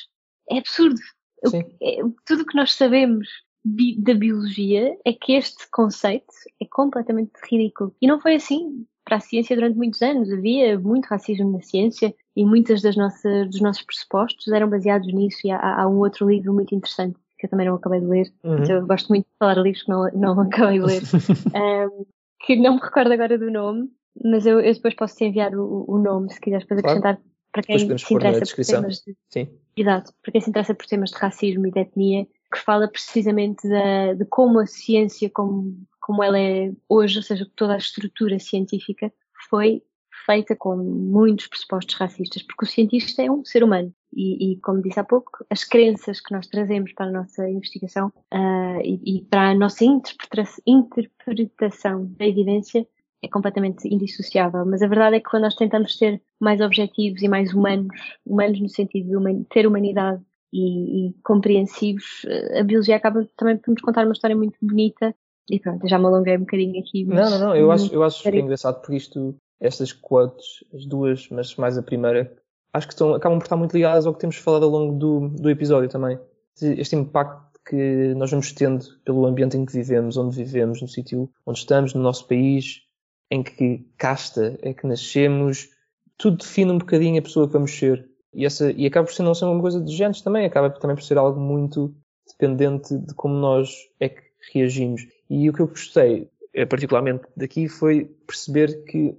é absurdo. O- é- tudo o que nós sabemos bi- da biologia é que este conceito é completamente ridículo. E não foi assim para a ciência durante muitos anos. Havia muito racismo na ciência e muitas das nossas, dos nossos pressupostos eram baseados nisso. E há, há um outro livro muito interessante que eu também não acabei de ler. Uhum. Então, eu gosto muito de falar livros que não, não acabei de ler. Um, que não me recordo agora do nome, mas eu, eu depois posso te enviar o, o nome, se quiseres depois Claro. acrescentar para quem se interessa por temas de, Sim. Exato, para quem se interessa por temas de racismo e de etnia, que fala precisamente da, de como a ciência, como, como ela é hoje, ou seja, toda a estrutura científica, foi feita com muitos pressupostos racistas, porque o cientista é um ser humano. E, e, como disse há pouco, as crenças que nós trazemos para a nossa investigação ah, e, e para a nossa interpreta- interpretação da evidência é completamente indissociável. Mas a verdade é que quando nós tentamos ser mais objetivos e mais humanos, humanos no sentido de human- ter humanidade e, e compreensivos, eh, a biologia acaba também por nos contar uma história muito bonita. E pronto, já me alonguei um bocadinho aqui. Não, não, não. Eu acho, eu acho é engraçado porque isto, estas quotes, as duas, mas mais a primeira, acho que estão, acabam por estar muito ligadas ao que temos falado ao longo do, do episódio também. Este impacto que nós vamos tendo pelo ambiente em que vivemos, onde vivemos, no sítio onde estamos, no nosso país, em que casta é que nascemos, tudo define um bocadinho a pessoa que vamos ser. E, essa, e acaba por ser não ser uma coisa de genes também, acaba também por ser algo muito dependente de como nós é que reagimos. E o que eu gostei, eh, particularmente daqui, foi perceber que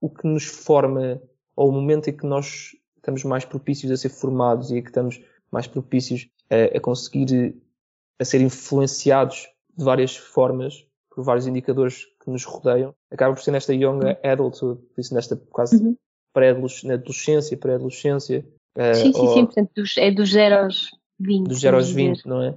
o que nos forma, ou o momento em que nós estamos mais propícios a ser formados e que estamos mais propícios a, a conseguir, a ser influenciados de várias formas, por vários indicadores que nos rodeiam, acaba por ser nesta young adulthood, por isso nesta quase Uhum. pré-adolescência, pré-adolescência, eh, Sim, sim, ou- sim, portanto, dos, é dos 0 aos 20. dos 0 aos vamos dizer. 20, não é?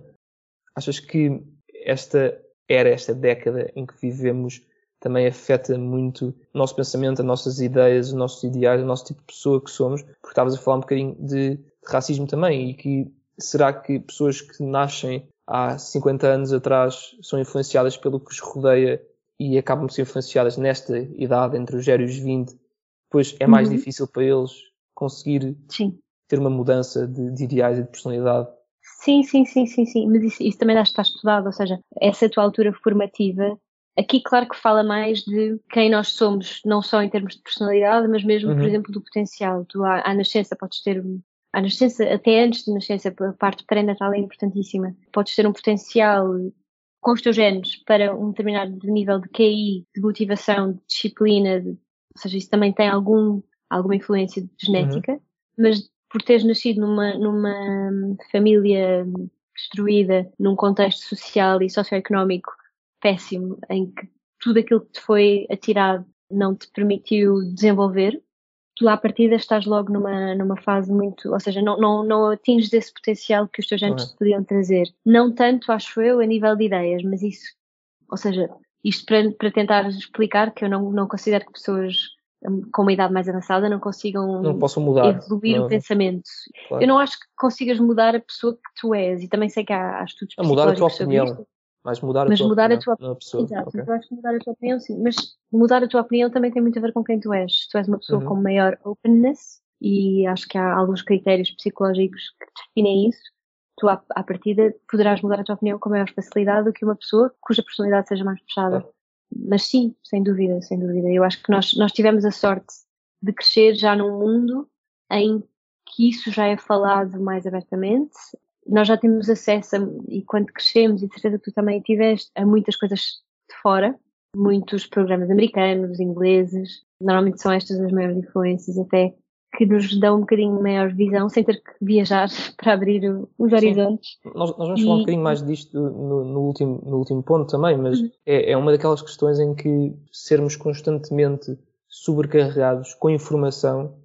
Achas que esta era, esta década em que vivemos, também afeta muito o nosso pensamento, as nossas ideias, os nossos ideais, o nosso tipo de pessoa que somos? Porque estavas a falar um bocadinho de, de racismo também, e que será que pessoas que nascem há 50 anos atrás são influenciadas pelo que os rodeia e acabam por ser influenciadas nesta idade, entre os 0 e os 20, pois é mais Uhum. difícil para eles conseguir Sim. ter uma mudança de, de ideais e de personalidade? Sim, sim, sim, sim, sim. Mas isso, isso também acho que está estudado, ou seja, essa tua altura formativa, aqui claro que fala mais de quem nós somos, não só em termos de personalidade, mas mesmo, por Uhum. exemplo, do potencial. Tu à, à nascença podes ter, à nascença, até antes de nascença, a parte pré-natal é importantíssima. Podes ter um potencial com os teus genes para um determinado nível de QI, de motivação, de disciplina, de- ou seja, isso também tem algum, alguma influência genética, mas por teres nascido numa, numa família destruída, num contexto social e socioeconómico péssimo, em que tudo aquilo que te foi atirado não te permitiu desenvolver, tu à partida estás logo numa, numa fase muito, ou seja, não, não, não atinges esse potencial que os teus genes Correto. te podiam trazer. Não tanto, acho eu, a nível de ideias, mas isso, ou seja, isto para, para tentar explicar que eu não, não considero que pessoas hum, com uma idade mais avançada não consigam Não possam mudar. evoluir não, o pensamento. claro. Eu não acho que consigas mudar a pessoa que tu és, e também sei que há, há estudos A mudar a tua opinião. isto. Mas mudar Mas a tua mudar a opinião, tua- a pessoa. Exato, ok. mas eu acho que mudar a tua opinião, sim. Mas mudar a tua opinião também tem muito a ver com quem tu és. Tu és uma pessoa Uhum. com maior openness, e acho que há alguns critérios psicológicos que definem isso, tu à, à partida poderás mudar a tua opinião com maior facilidade do que uma pessoa cuja personalidade seja mais fechada. Mas sim, sem dúvida, sem dúvida. Eu acho que nós, nós tivemos a sorte de crescer já num mundo em que isso já é falado mais abertamente. Nós já temos acesso, a, e quando crescemos, e de certeza que tu também tiveste, a muitas coisas de fora, muitos programas americanos, ingleses, normalmente são estas as maiores influências até que nos dão um bocadinho maior visão sem ter que viajar para abrir os horizontes. Nós, nós vamos e... falar um bocadinho mais disto no, no, último, no último ponto também, mas uhum. é, é uma daquelas questões em que sermos constantemente sobrecarregados com informação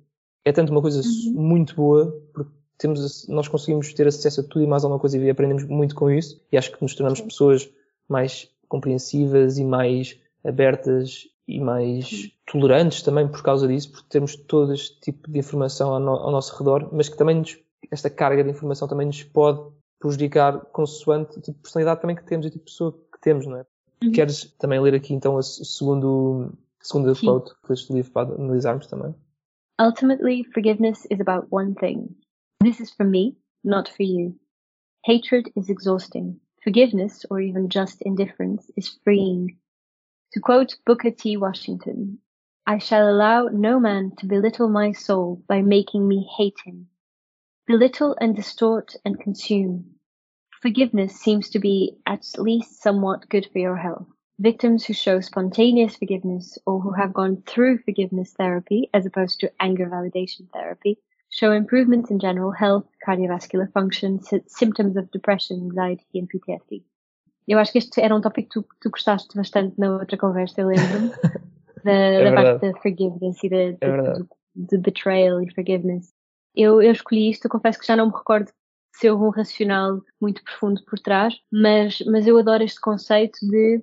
é tanto uma coisa uhum. muito boa, porque temos, nós conseguimos ter acesso a tudo e mais alguma coisa e aprendemos muito com isso, e acho que nos tornamos pessoas mais compreensivas e mais abertas e mais tolerantes também por causa disso, porque temos todo este tipo de informação ao, no, ao nosso redor, mas que também nos, esta carga de informação também nos pode prejudicar consoante o tipo de personalidade também que temos e o tipo de pessoa que temos, não é? Uhum. Queres também ler aqui então o segundo, segundo quote que este livro para analisarmos também? Ultimately, forgiveness is about one thing. This is for me, not for you. Hatred is exhausting. Forgiveness, or even just indifference, is freeing. To quote Booker T. Washington, I shall allow no man to belittle my soul by making me hate him. Belittle and distort and consume. Forgiveness seems to be at least somewhat good for your health. Victims who show spontaneous forgiveness or who have gone through forgiveness therapy as opposed to anger validation therapy show improvements in general health, cardiovascular function, symptoms of depression, anxiety and PTSD. Eu acho que este era um tópico que tu, tu gostaste bastante na outra conversa, eu lembro-me. da, é da parte da forgiveness e de, é de, betrayal e forgiveness. Eu, eu escolhi isto, eu confesso que já não me recordo se houve um racional muito profundo por trás, mas, mas eu adoro este conceito de.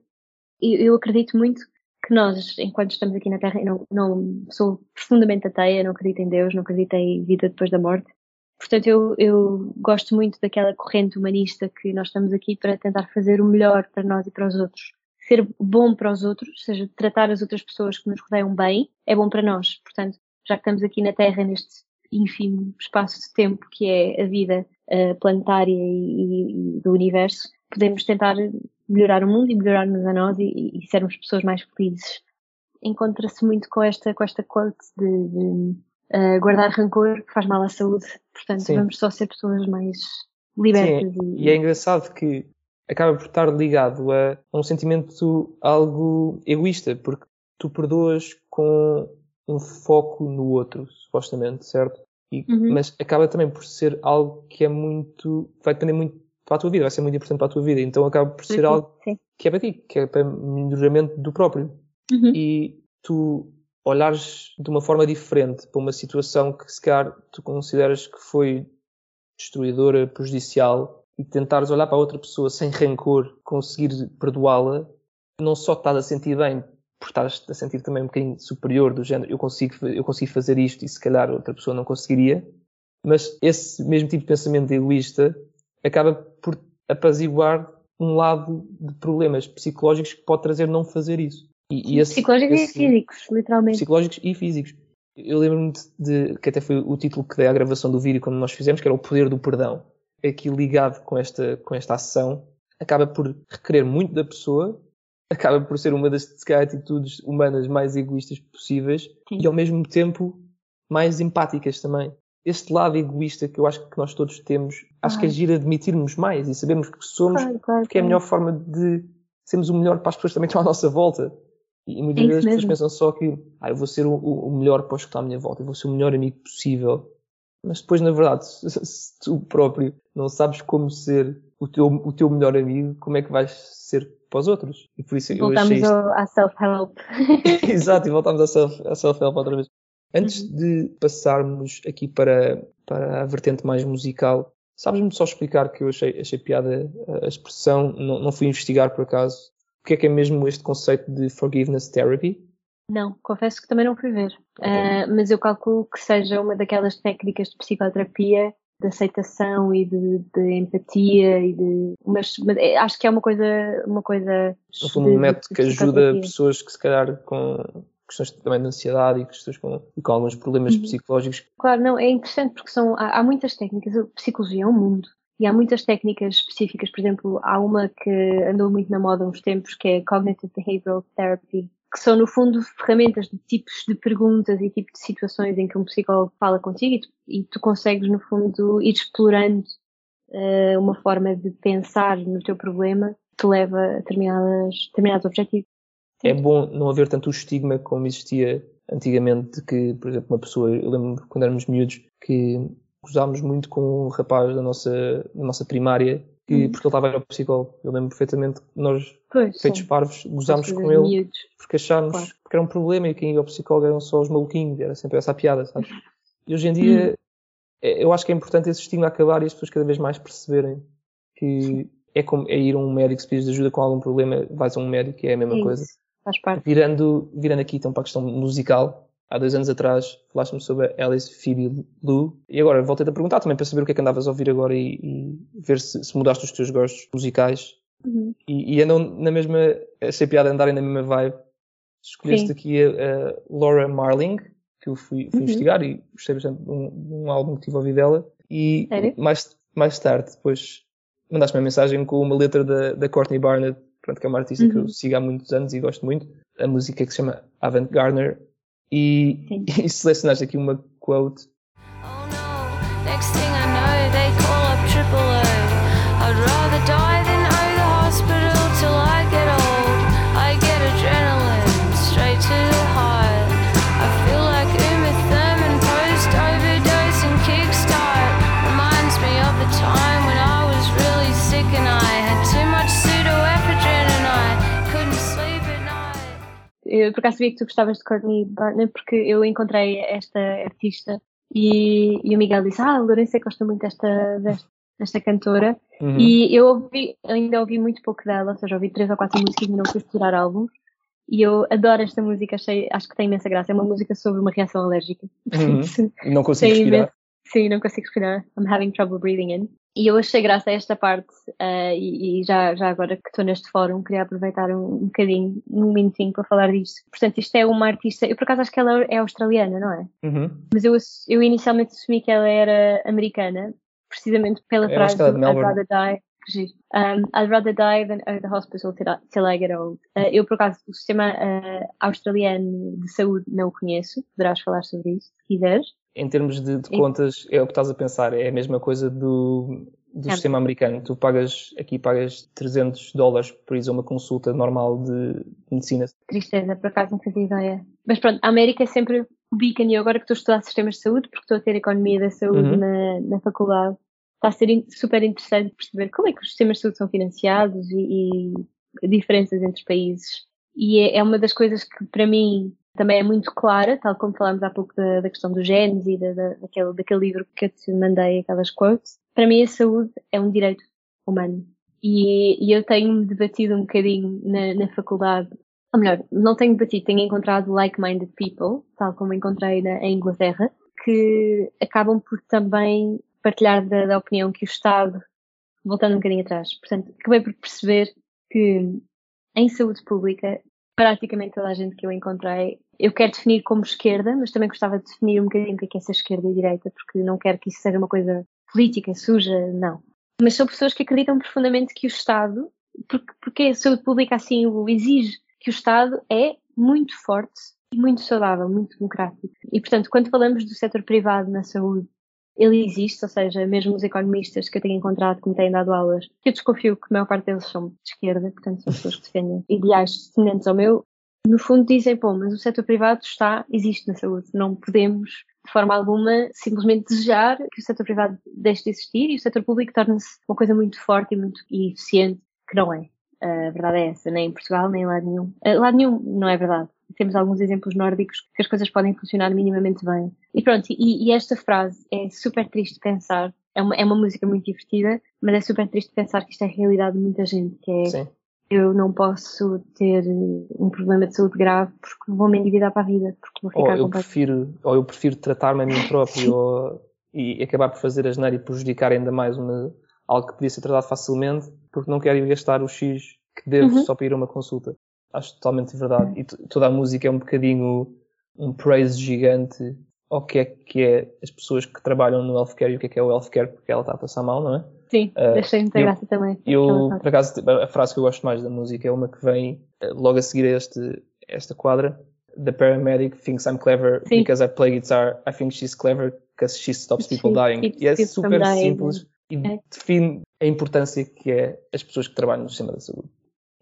Eu, eu acredito muito que nós, enquanto estamos aqui na Terra, eu não, não sou profundamente ateia, não acredito em Deus, não acredito em vida depois da morte, Portanto, eu, eu gosto muito daquela corrente humanista que nós estamos aqui para tentar fazer o melhor para nós e para os outros. Ser bom para os outros, ou seja, tratar as outras pessoas que nos rodeiam bem, é bom para nós. Portanto, já que estamos aqui na Terra, neste ínfimo espaço de tempo que é a vida uh, planetária e, e, do universo, podemos tentar melhorar o mundo e melhorar-nos a nós e, e sermos pessoas mais felizes. Encontra-se muito com esta, com esta quote de, de uh, guardar rancor que faz mal à saúde. Portanto, Sim. vamos só ser pessoas mais libertas. Sim, e... e é engraçado que acaba por estar ligado a, um sentimento algo egoísta, porque tu perdoas com um foco no outro, supostamente, certo? E, uhum. Mas acaba também por ser algo que é muito. vai depender muito para a tua vida, vai ser muito importante para a tua vida. Então acaba por ser algo sim. que é para ti, que é para melhoramento do próprio. Uhum. E tu olhares de uma forma diferente para uma situação que se calhar tu consideras que foi destruidora, prejudicial e tentares olhar para a outra pessoa sem rancor, conseguir perdoá-la, não só estás a sentir bem por estás a sentir também um bocadinho superior do género, eu consigo, eu consigo fazer isto e se calhar outra pessoa não conseguiria, mas esse mesmo tipo de pensamento egoísta acaba por apaziguar um lado de problemas psicológicos que pode trazer não fazer isso. E, e esse, psicológicos esse, e físicos, literalmente. Psicológicos e físicos. Eu lembro-me de, de, que até foi o título que dei à gravação do vídeo quando nós fizemos, que era o poder do perdão. Aqui ligado com esta, com esta ação, acaba por requerer muito da pessoa, acaba por ser uma das se calhar, atitudes humanas mais egoístas possíveis Sim. e ao mesmo tempo mais empáticas também. Este lado egoísta que eu acho que nós todos temos, acho que é giro admitirmos mais e sabermos que somos, claro, claro, porque é a melhor forma de sermos o melhor para as pessoas que também estão à nossa volta. E muitas é vezes as pessoas pensam só que ah, eu vou ser o, o melhor para os que estão à minha volta, eu vou ser o melhor amigo possível. Mas depois, na verdade, se, se tu próprio não sabes como ser o teu, o teu melhor amigo, como é que vais ser para os outros? E por isso voltamos eu achei isto... à self-help. Exato, e voltamos à self-help self outra vez. Antes uhum. de passarmos aqui para, para a vertente mais musical, sabes-me só explicar que eu achei, achei piada a expressão, não, não fui investigar por acaso, o que é que é mesmo este conceito de forgiveness therapy? Não, confesso que também não fui ver. Okay. Uh, mas eu calculo que seja uma daquelas técnicas de psicoterapia de aceitação e de, de empatia e de mas, mas, é, acho que é uma coisa uma coisa no fundo um método que ajuda pessoas que se calhar com questões também de ansiedade e questões com, e com alguns problemas uhum. psicológicos claro não é interessante porque são há, há muitas técnicas a psicologia é um mundo E há muitas técnicas específicas, por exemplo, há uma que andou muito na moda há uns tempos, que é Cognitive Behavioral Therapy, que são, no fundo, ferramentas de tipos de perguntas e tipos de situações em que um psicólogo fala contigo e tu, e tu consegues, no fundo, ir explorando uh, uma forma de pensar no teu problema que leva a determinadas, determinados objetivos. É bom não haver tanto o estigma como existia antigamente de que, por exemplo, uma pessoa, eu lembro quando éramos miúdos, que gozámos muito com um rapaz da nossa, da nossa primária, que, uhum. porque ele estava a ir ao psicólogo. Eu lembro perfeitamente que nós, pois, feitos sim. parvos, gozámos com ele miúdos. porque achámos claro. que era um problema e quem ia ao psicólogo eram só os maluquinhos, era sempre essa a piada, sabes? E hoje em dia, uhum. eu acho que é importante esse estigma acabar e as pessoas cada vez mais perceberem que é como é ir a um médico se pedes ajuda com algum problema, vais a um médico e é a mesma coisa. Faz parte. Virando, virando aqui então para a questão musical, há dois anos atrás falaste-me sobre a Alice Phoebe Lou e agora voltei-te a perguntar também para saber o que é que andavas a ouvir agora e, e ver se, se, mudaste os teus gostos musicais uhum. e, e, andam na mesma, achei piada andarem na mesma vibe. Escolheste Sim. aqui a, a, Laura Marling, que eu fui, fui uhum. investigar e gostei bastante de um, de um álbum que tive a ouvir dela e mais, mais tarde depois mandaste-me uma mensagem com uma letra da, da Courtney Barnett pronto, que é uma artista uhum. que eu uhum. sigo há muitos anos e gosto muito. A música que se chama Avant Garner. E, e selecionaste aqui uma quote. Eu por acaso sabia que tu gostavas de Courtney Barnett porque eu encontrei esta artista e, e o Miguel disse, ah, a Lourença gosta muito desta, desta, desta cantora uhum. e eu ouvi, ainda ouvi muito pouco dela, ou seja, ouvi três ou quatro músicas e não fui explorar álbuns e eu adoro esta música, achei, acho que tem imensa graça, é uma música sobre uma reação alérgica. Uhum. não consigo respirar. Sim, não consigo respirar. I'm having trouble breathing in. E eu achei graça a esta parte, uh, e, e, já, já agora que estou neste fórum, queria aproveitar um, um bocadinho, um minutinho para falar disto. Portanto, isto é uma artista, eu por acaso acho que ela é australiana, não é? Uhum. Mas eu, eu inicialmente assumi que ela era americana, precisamente pela eu frase I'd rather die. Um, I'd rather die than owe the hospital till I get old. Uh, eu, por acaso, o sistema uh, australiano de saúde não o conheço, poderás falar sobre isso, se quiseres em termos de, de contas, é o que estás a pensar, é a mesma coisa do, do é. sistema americano. Tu pagas, aqui pagas 300 dólares por isso uma consulta normal de medicina. Tristeza, por acaso não fazia ideia. Mas pronto, a América é sempre o beacon e agora que estou a estudar sistemas de saúde, porque estou a ter economia da saúde uhum. na, na faculdade, está a ser super interessante perceber como é que os sistemas de saúde são financiados e, e diferenças entre os países. E é, é uma das coisas que para mim também é muito clara, tal como falámos há pouco da, da questão dos genes e da, da, daquele, daquele livro que eu te mandei, aquelas quotes. Para mim a saúde é um direito humano. E, e eu tenho debatido um bocadinho na, na faculdade, ou melhor, não tenho debatido, tenho encontrado like-minded people, tal como encontrei na, em Inglaterra, que acabam por também partilhar da, da opinião que o Estado, voltando um bocadinho atrás, portanto, acabei por perceber que em saúde pública praticamente toda a gente que eu encontrei. Eu quero definir como esquerda, mas também gostava de definir um bocadinho o que é, que é essa esquerda e direita, porque não quero que isso seja uma coisa política, suja, não. Mas são pessoas que acreditam profundamente que o Estado, porque, porque a saúde pública assim o exige, que o Estado é muito forte e muito saudável, muito democrático. E, portanto, quando falamos do setor privado na saúde, ele existe, ou seja, mesmo os economistas que eu tenho encontrado que me têm dado aulas, que eu desconfio que a maior parte deles são de esquerda, portanto são pessoas que defendem ideais semelhantes ao meu, no fundo dizem, pô, mas o setor privado está, existe na saúde, não podemos de forma alguma simplesmente desejar que o setor privado deixe de existir e o setor público torne-se uma coisa muito forte e muito eficiente, que não é. A verdade é essa, nem em Portugal, nem em lado nenhum. Lado nenhum não é verdade temos alguns exemplos nórdicos que as coisas podem funcionar minimamente bem. E pronto, e, e esta frase é super triste pensar. É uma, é uma música muito divertida, mas é super triste pensar que isto é a realidade de muita gente, que é Sim. Eu não posso ter um problema de saúde grave porque vou me endividar para a vida, porque vou ficar ou eu prefiro Ou eu prefiro tratar-me a mim próprio ou, e acabar por fazer a geneira e prejudicar ainda mais uma, algo que podia ser tratado facilmente porque não quero ir gastar o X que devo uhum. só para ir a uma consulta acho totalmente verdade. E toda a música é um bocadinho um praise gigante ao que é que é as pessoas que trabalham no healthcare e o que é que é o healthcare, porque ela está a passar mal, não é? Sim, uh, achei muita eu, graça também. Eu, por acaso, a frase que eu gosto mais da música é uma que vem uh, logo a seguir a este, esta quadra. The paramedic thinks I'm clever Sim. because I play guitar. I think she's clever because she stops people she dying. E é super simples e é. define a importância que é as pessoas que trabalham no sistema da saúde.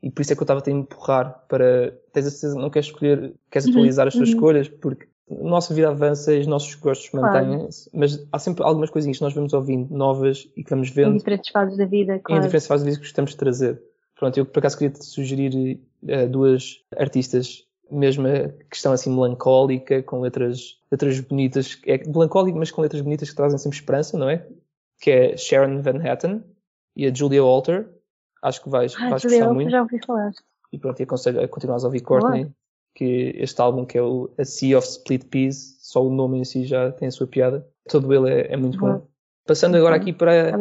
E por isso é que eu estava a te empurrar para. Tens a certeza, não queres escolher, queres uhum, atualizar as tuas uhum. escolhas, porque a nossa vida avança e os nossos gostos mantêm-se, mas há sempre algumas coisinhas que nós vamos ouvindo novas e que vamos vendo. Em diferentes fases da vida, claro. Em diferentes fases da vida que gostamos de trazer. Pronto, eu por acaso queria te sugerir uh, duas artistas, mesmo que estão assim melancólica, com letras, letras bonitas, é melancólico, mas com letras bonitas que trazem sempre esperança, não é? Que é Sharon Van Hatten e a Julia Walter. Acho que vais, ah, vais Julia gostar muito. já ouvi falar. E pronto, e aconselho a continuar a ouvir Courtney. Boa que este álbum que é o A Sea of Split Peas, só o nome em si já tem a sua piada. Todo ele é, é muito bom. Passando agora aqui para,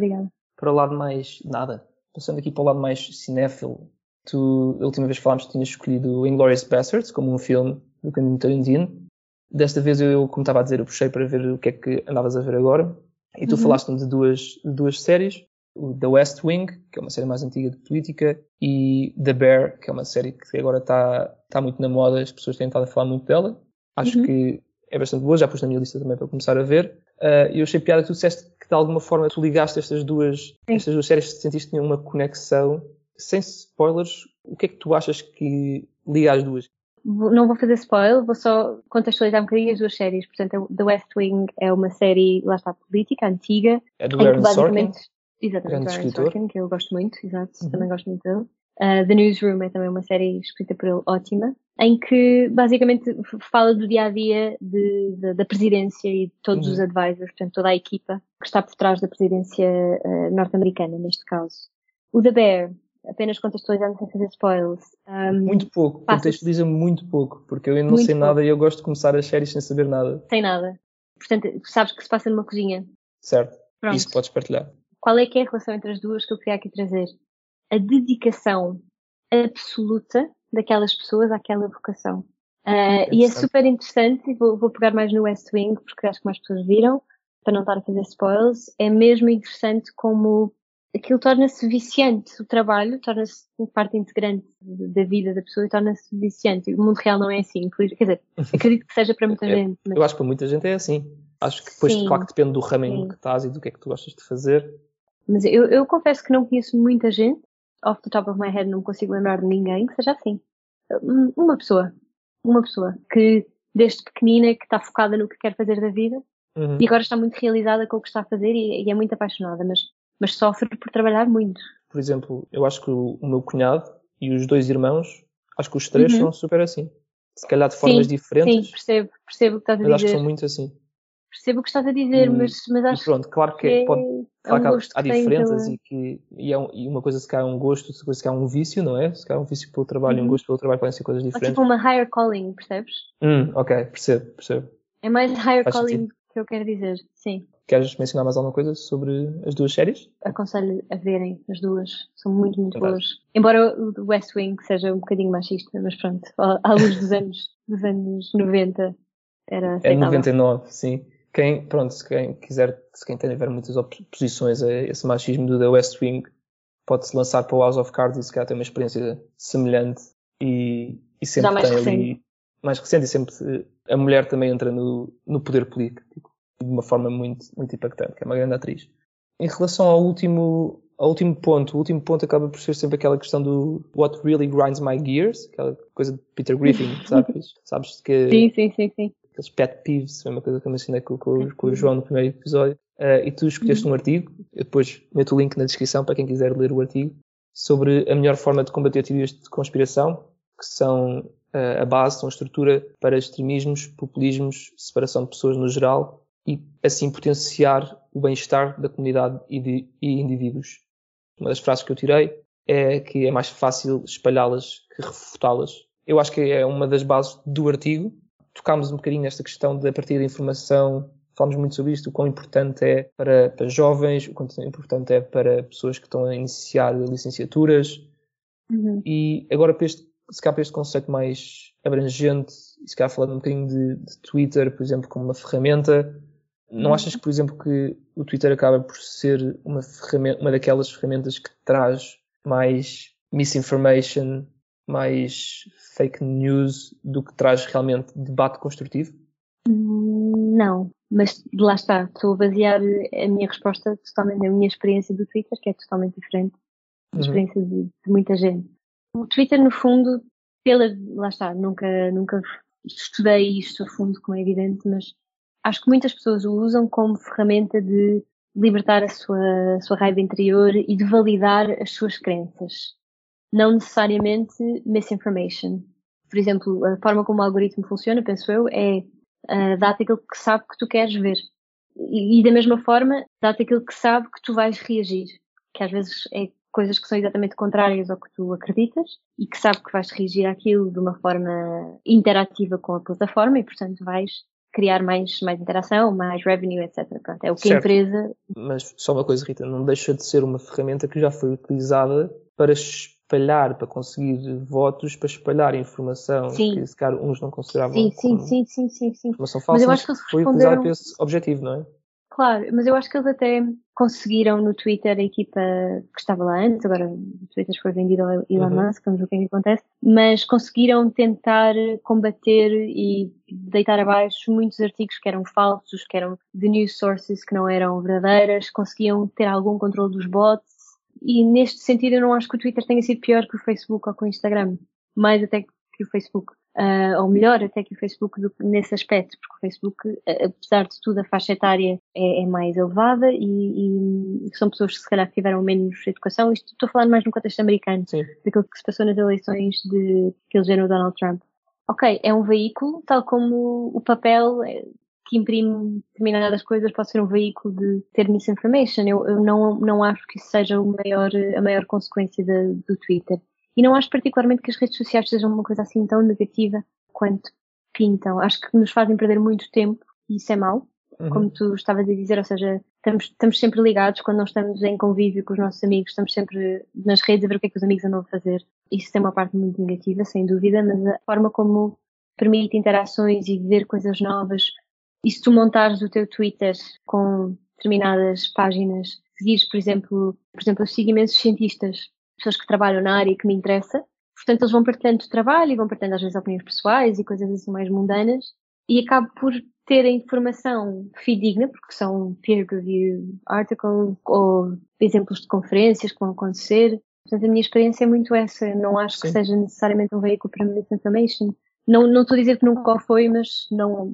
para o lado mais nada. Passando aqui para o lado mais cinéfilo. Tu, a última vez que falámos, tinhas escolhido Inglourious Basterds como um filme do Quentin Tarantino. Desta vez eu, como estava a dizer, eu puxei para ver o que é que andavas a ver agora. E tu uhum. falaste-me de duas, duas séries o The West Wing, que é uma série mais antiga de política, e The Bear, que é uma série que agora está, está muito na moda, as pessoas têm estado a falar muito dela. Acho uhum. que é bastante boa, já pus na minha lista também para começar a ver. Uh, e eu achei piada tu disseste que de alguma forma tu ligaste estas duas, estas duas séries, sentiste que tinham uma conexão. Sem spoilers, o que é que tu achas que liga as duas? Não vou fazer spoiler, vou só contextualizar um bocadinho as duas séries. Portanto, The West Wing é uma série, lá está, política, antiga. É do Aaron Sorkin? Exatamente, Ryan Sorkin, que eu gosto muito, exato, uhum. também gosto muito dele. Uh, The Newsroom é também uma série escrita por ele ótima, em que basicamente fala do dia a dia de, de, da presidência e de todos uhum. os advisors, portanto toda a equipa que está por trás da presidência uh, norte-americana, neste caso. O The Bear, apenas contextualizando sem fazer spoilers. Um, muito pouco, contextualiza muito pouco, porque eu ainda não sei pouco. nada e eu gosto de começar as séries sem saber nada. Sem nada. Portanto, sabes que se passa numa cozinha. Certo. Pronto. Isso podes partilhar. Qual é que é a relação entre as duas que eu queria aqui trazer? A dedicação absoluta daquelas pessoas àquela vocação. Uh, e é super interessante, e vou, vou, pegar mais no West Wing, porque acho que mais pessoas viram, para não estar a fazer spoilers, é mesmo interessante como aquilo torna-se viciante, o trabalho torna-se parte integrante da vida da pessoa e torna-se viciante. O mundo real não é assim, quer dizer, acredito que seja para muita é, gente. Mas... Eu acho que para muita gente é assim. Acho que depois, Sim. claro que depende do ramo em que estás e do que é que tu gostas de fazer, mas eu, eu confesso que não conheço muita gente, off the top of my head não consigo lembrar de ninguém que seja assim. Uma pessoa. Uma pessoa que desde pequenina que está focada no que quer fazer da vida uhum. e agora está muito realizada com o que está a fazer e, e, é muito apaixonada, mas, mas sofre por trabalhar muito. Por exemplo, eu acho que o, o meu cunhado e os dois irmãos, acho que os três uhum. são super assim. Se calhar de formas sim, diferentes. Sim, percebo, percebo o que estás a dizer. Mas acho que são muito assim percebo o que estás a dizer, hum, mas, mas acho pronto, claro que, que pode, é claro um que há, há diferenças e que e, é um, e, uma coisa se calhar é um gosto, outra coisa se calhar é um vício, não é? Se calhar é um vício pelo trabalho e um uhum. gosto pelo trabalho podem ser coisas diferentes. Ou tipo uma higher calling, percebes? Hum, ok, percebo, percebo. É mais higher Faz calling sentido. que eu quero dizer, sim. Queres mencionar mais alguma coisa sobre as duas séries? Aconselho a verem as duas, são muito, muito Verdade. boas. Embora o West Wing seja um bocadinho machista, mas pronto, à luz dos anos, dos anos 90 era É 99, sim quem, pronto, se quem quiser, se quem tiver muitas oposições a esse machismo do The West Wing, pode-se lançar para o House of Cards e se calhar tem uma experiência semelhante e, e sempre tem recente. ali, mais recente e sempre a mulher também entra no, no poder político de uma forma muito, muito impactante, que é uma grande atriz. Em relação ao último, ao último ponto, o último ponto acaba por ser sempre aquela questão do What really grinds my gears, aquela coisa de Peter Griffin, sabes? sabes que sim, sim, sim, sim aqueles pet peeves, foi uma coisa que eu mencionei com, com, com o João no primeiro episódio, uh, e tu escolheste um artigo, eu depois meto o link na descrição para quem quiser ler o artigo, sobre a melhor forma de combater teorias de conspiração, que são uh, a base, são a estrutura para extremismos, populismos, separação de pessoas no geral, e assim potenciar o bem-estar da comunidade e de e indivíduos. Uma das frases que eu tirei é que é mais fácil espalhá-las que refutá-las. Eu acho que é uma das bases do artigo, tocámos um bocadinho nesta questão da partilha de informação, falamos muito sobre isto, o quão importante é para, para jovens, o quão importante é para pessoas que estão a iniciar licenciaturas. Uhum. E agora, para este, se calhar para este conceito mais abrangente e se calhar falando um bocadinho de, de Twitter, por exemplo, como uma ferramenta, não uhum. achas que, por exemplo, que o Twitter acaba por ser uma ferramenta, uma daquelas ferramentas que traz mais misinformation, mais fake news do que traz realmente debate construtivo? Não, mas lá está, estou a basear a minha resposta totalmente na minha experiência do Twitter, que é totalmente diferente da uhum. experiência de, de, muita gente. O Twitter, no fundo, pela, lá está, nunca, nunca estudei isto a fundo, como é evidente, mas acho que muitas pessoas o usam como ferramenta de libertar a sua, a sua raiva interior e de validar as suas crenças. Não necessariamente misinformation. Por exemplo, a forma como o algoritmo funciona, penso eu, é uh, dá-te aquilo que sabe que tu queres ver. E, e da mesma forma, dá-te aquilo que sabe que tu vais reagir. Que às vezes é coisas que são exatamente contrárias ao que tu acreditas e que sabe que vais reagir àquilo de uma forma interativa com a plataforma e, portanto, vais criar mais, mais interação, mais revenue, etc. Pronto, é o que certo. a empresa. Mas só uma coisa, Rita, não deixa de ser uma ferramenta que já foi utilizada para espalhar, para conseguir votos, para espalhar informação sim. que se calhar uns não consideravam sim, sim, sim, sim, sim, sim. informação falsa, mas, eu acho que eles foi utilizada para esse objetivo, não é? Claro, mas eu acho que eles até conseguiram no Twitter, a equipa que estava lá antes, agora o Twitter foi vendido ao Elon uhum. Musk, vamos ver o que é que acontece, mas conseguiram tentar combater e deitar abaixo muitos artigos que eram falsos, que eram de news sources que não eram verdadeiras, conseguiam ter algum controle dos bots, e neste sentido eu não acho que o Twitter tenha sido pior que o Facebook ou que o Instagram, mais até que o Facebook uh, ou melhor até que o Facebook do, nesse aspecto, porque o Facebook, apesar de tudo, a faixa etária é, é mais elevada e, e, são pessoas que se calhar tiveram menos educação. Isto estou a falar mais no contexto americano, Sim. daquilo que se passou nas eleições de que elegeram o Donald Trump. Ok, é um veículo, tal como o papel é, que imprime determinadas coisas pode ser um veículo de ter misinformation. Eu, eu não, não acho que isso seja o maior, a maior consequência de, do Twitter. E não acho particularmente que as redes sociais sejam uma coisa assim tão negativa quanto pintam. Acho que nos fazem perder muito tempo e isso é mau, uhum. como tu estavas a dizer, ou seja, estamos, estamos sempre ligados quando não estamos em convívio com os nossos amigos, estamos sempre nas redes a ver o que é que os amigos andam a fazer. Isso tem uma parte muito negativa, sem dúvida, mas a forma como permite interações e ver coisas novas. E se tu montares o teu Twitter com determinadas páginas, seguires, por exemplo, por exemplo, eu sigo imensos cientistas pessoas que trabalham na área que me interessa. Portanto, eles vão partilhando trabalho e vão partilhando às vezes opiniões pessoais e coisas assim mais mundanas. E acabo por ter a informação fidedigna, porque são peer-reviewed articles ou exemplos de conferências que vão acontecer. Portanto, a minha experiência é muito essa. Não acho Sim. que seja necessariamente um veículo para misinformation. Não, não estou a dizer que nunca foi, mas não,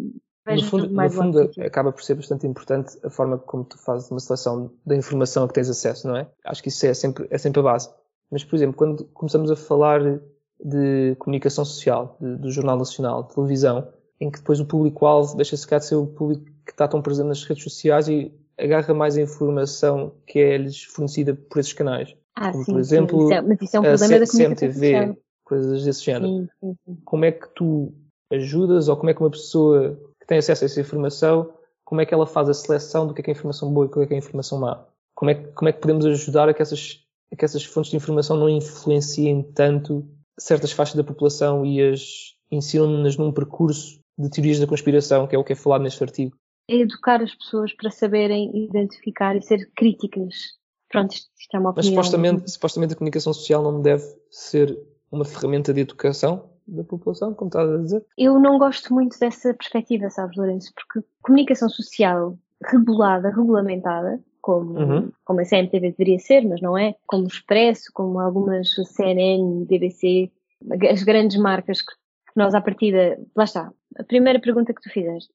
no fundo, no fundo acaba por ser bastante importante a forma como tu fazes uma seleção da informação a que tens acesso, não é? Acho que isso é sempre, é sempre a base. Mas, por exemplo, quando começamos a falar de comunicação social, de, do Jornal Nacional, de televisão, em que depois o público-alvo deixa-se cá de ser o público que está tão presente nas redes sociais e agarra mais a informação que é-lhes fornecida por esses canais. Ah, Como, sim, por exemplo, sim. Isso é, mas isso é um problema da CMTV, coisas desse género. Sim, sim, sim. Como é que tu ajudas ou como é que uma pessoa tem acesso a essa informação, como é que ela faz a seleção do que é, que é informação boa e do que é, que é informação má? Como é, que, como é que podemos ajudar a que essas é que essas fontes de informação não influenciem tanto certas faixas da população e as ensinam-nas num percurso de teorias da conspiração, que é o que é falado neste artigo. É educar as pessoas para saberem identificar e ser críticas. Pronto, isto, isto é uma opinião. Mas supostamente, supostamente a comunicação social não deve ser uma ferramenta de educação da população, como estás a dizer? Eu não gosto muito dessa perspectiva, sabes, Lourenço? Porque comunicação social regulada, regulamentada, como, uhum. como a CMTV deveria ser, mas não é, como o Expresso, como algumas CNN, BBC, as grandes marcas que nós à partida, lá está, a primeira pergunta que tu fizeste,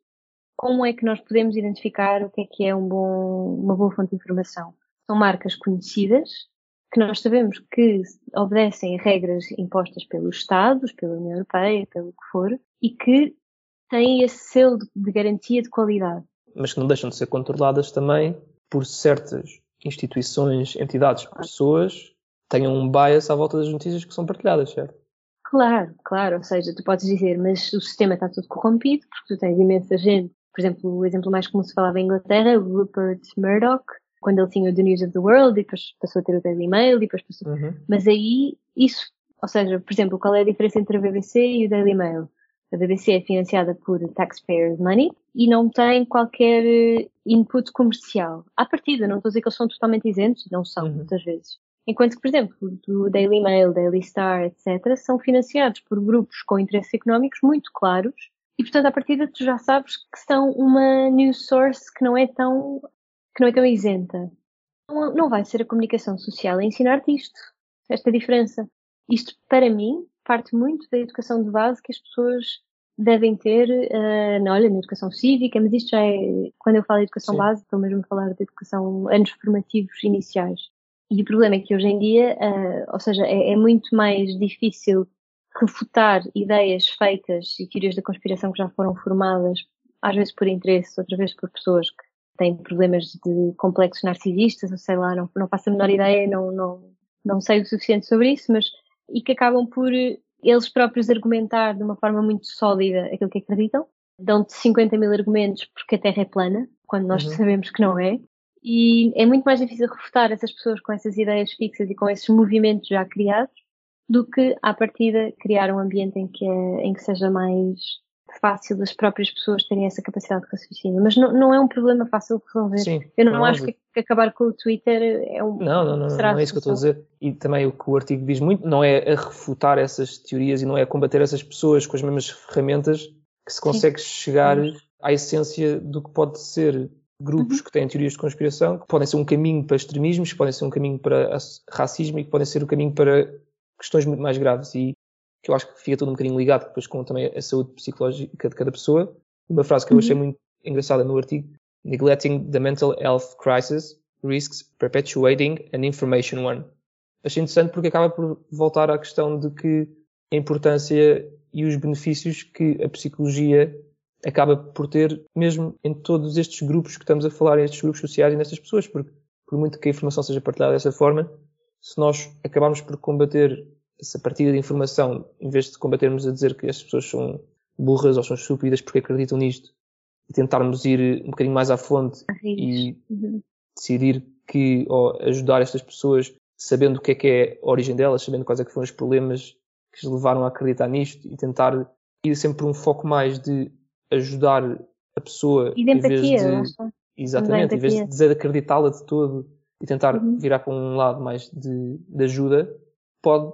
como é que nós podemos identificar o que é que é um bom, uma boa fonte de informação? São marcas conhecidas, que nós sabemos que obedecem a regras impostas pelos Estados, pela União Europeia, pelo que for, e que têm esse selo de garantia de qualidade. Mas que não deixam de ser controladas também por certas instituições, entidades, pessoas tenham um bias à volta das notícias que são partilhadas, certo? Claro, claro. Ou seja, tu podes dizer, mas o sistema está todo corrompido, porque tu tens imensa gente. Por exemplo, o exemplo mais comum se falava em Inglaterra, Rupert Murdoch, quando ele tinha o The News of the World, e depois passou a ter o Daily Mail, e depois passou... Uhum. Mas aí, isso, ou seja, por exemplo, qual é a diferença entre a BBC e o Daily Mail? A BBC é financiada por taxpayers money e não tem qualquer eh, input comercial. À partida, não estou a dizer que eles são totalmente isentos, não são, uhum. muitas vezes. Enquanto que, por exemplo, do Daily Mail, Daily Star, etc., são financiados por grupos com interesses económicos muito claros e, portanto, à partida tu já sabes que são uma news source que não é tão, que não é tão isenta. Não, não vai ser a comunicação social a ensinar-te isto, esta diferença. Isto, para mim, parte muito da educação de base que as pessoas devem ter, uh, olha, na educação cívica, mas isto já é, quando eu falo de educação Sim. base, estou mesmo a falar de educação, anos formativos iniciais. E o problema é que hoje em dia, uh, ou seja, é, é, muito mais difícil refutar ideias feitas e teorias da conspiração que já foram formadas, às vezes por interesse, outras vezes por pessoas que têm problemas de complexos narcisistas, ou sei lá, não, não faço a menor ideia, não, não, não sei o suficiente sobre isso, mas e que acabam por eles próprios argumentar de uma forma muito sólida aquilo que acreditam. Dão-te 50 mil argumentos porque a Terra é plana, quando nós uhum. sabemos que não é. E é muito mais difícil refutar essas pessoas com essas ideias fixas e com esses movimentos já criados do que, à partida, criar um ambiente em que, é, em que seja mais fácil das próprias pessoas terem essa capacidade de raciocínio. Mas não, não é um problema fácil de resolver. Sim, Eu não, não acho que, que, acabar com o Twitter é um. Não, não, não, não é isso que eu estou a dizer. E também o que o artigo diz muito não é a refutar essas teorias e não é a combater essas pessoas com as mesmas ferramentas que se consegue Sim. chegar à essência do que pode ser grupos uhum. que têm teorias de conspiração, que podem ser um caminho para extremismos, que podem ser um caminho para racismo e que podem ser um caminho para questões muito mais graves. E que eu acho que fica tudo um bocadinho ligado depois com também a saúde psicológica de cada pessoa. Uma frase que eu achei uhum. muito engraçada no artigo: Neglecting the mental health crisis risks perpetuating an information one. Achei interessante porque acaba por voltar à questão de que a importância e os benefícios que a psicologia acaba por ter mesmo em todos estes grupos que estamos a falar, em estes grupos sociais e nestas pessoas, porque por muito que a informação seja partilhada dessa forma, se nós acabarmos por combater essa partida de informação, em vez de combatermos a dizer que as pessoas são burras ou são estúpidas porque acreditam nisto, e tentarmos ir um bocadinho mais à fonte e uhum. decidir que, ou ajudar estas pessoas sabendo o que é que é a origem delas, sabendo quais é que foram os problemas que as levaram a acreditar nisto e tentar ir sempre por um foco mais de ajudar a pessoa e de empatia, em vez de, exatamente, em vez de desacreditá-la de todo e tentar uhum. virar para um lado mais de, de ajuda, pode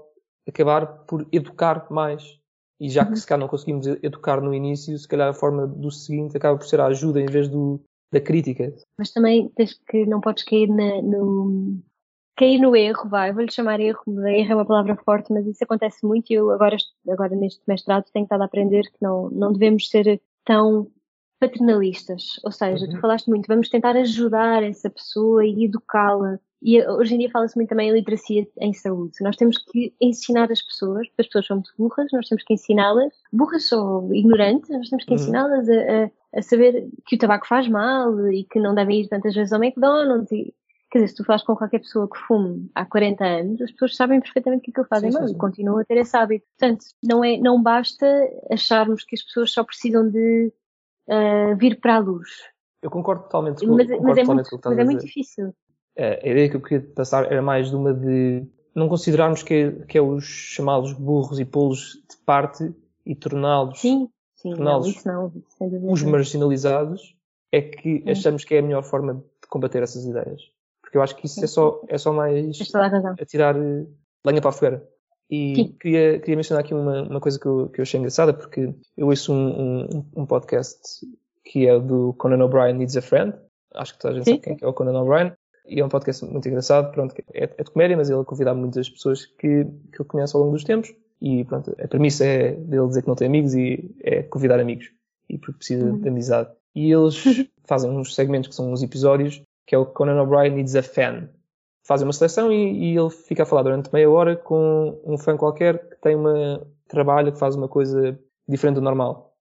acabar por educar mais. E já que uhum. se calhar não conseguimos educar no início, se calhar a forma do seguinte acaba por ser a ajuda em vez do, da crítica. Mas também tens que, não podes cair na, no, cair no erro, vai, vou-lhe chamar erro, erro é uma palavra forte, mas isso acontece muito e eu agora, agora neste mestrado tenho estado a aprender que não, não devemos ser tão paternalistas. Ou seja, uhum. tu falaste muito, vamos tentar ajudar essa pessoa e educá-la e hoje em dia fala-se muito também em literacia em saúde. Nós temos que ensinar as pessoas, porque as pessoas são muito burras, nós temos que ensiná-las, burras ou ignorantes, nós temos que uhum. ensiná-las a, a, a, saber que o tabaco faz mal e que não devem ir tantas vezes ao McDonald's. E, quer dizer, se tu falas com qualquer pessoa que fume há 40 anos, as pessoas sabem perfeitamente que aquilo fazem sim, mal e continuam a ter esse hábito. Portanto, não, é, não basta acharmos que as pessoas só precisam de uh, vir para a luz. Eu concordo totalmente com, mas, concordo mas é, totalmente muito, mas é muito difícil a ideia que eu queria passar era mais de uma de não considerarmos que é, que é os chamados burros e polos de parte e torná-los sim, sim, torná os marginalizados é que sim. achamos que é a melhor forma de combater essas ideias. Porque eu acho que isso é só, é só mais a tirar eh, lenha para a fogueira. E queria, queria mencionar aqui uma, uma coisa que eu, que eu achei engraçada, porque eu ouço um, um, um podcast que é do Conan O'Brien Needs a Friend. Acho que toda a gente Sim. sabe quem é, é o Conan O'Brien e é um podcast muito engraçado, pronto, é, é de comédia, mas ele convida muitas pessoas que, que ele conhece ao longo dos tempos, e pronto, a premissa é dele dizer que não tem amigos e é convidar amigos, e porque precisa uhum. de amizade. E eles fazem uns segmentos que são uns episódios, que é o Conan O'Brien Needs a Fan. Fazem uma seleção e, e, ele fica a falar durante meia hora com um fã qualquer que tem uma trabalho, que faz uma coisa diferente do normal.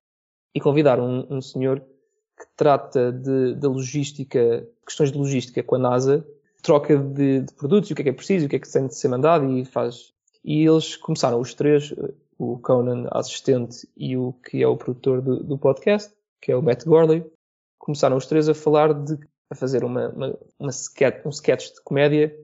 E convidar um, um senhor que trata de, da logística, questões de logística com a NASA, troca de, de produtos, o que é que é preciso, o que é que tem de ser mandado e faz. E eles começaram os três, o Conan, assistente, e o que é o produtor do, do podcast, que é o Matt Gorley, começaram os três a falar de, a fazer uma, uma, uma sketch, um sketch de comédia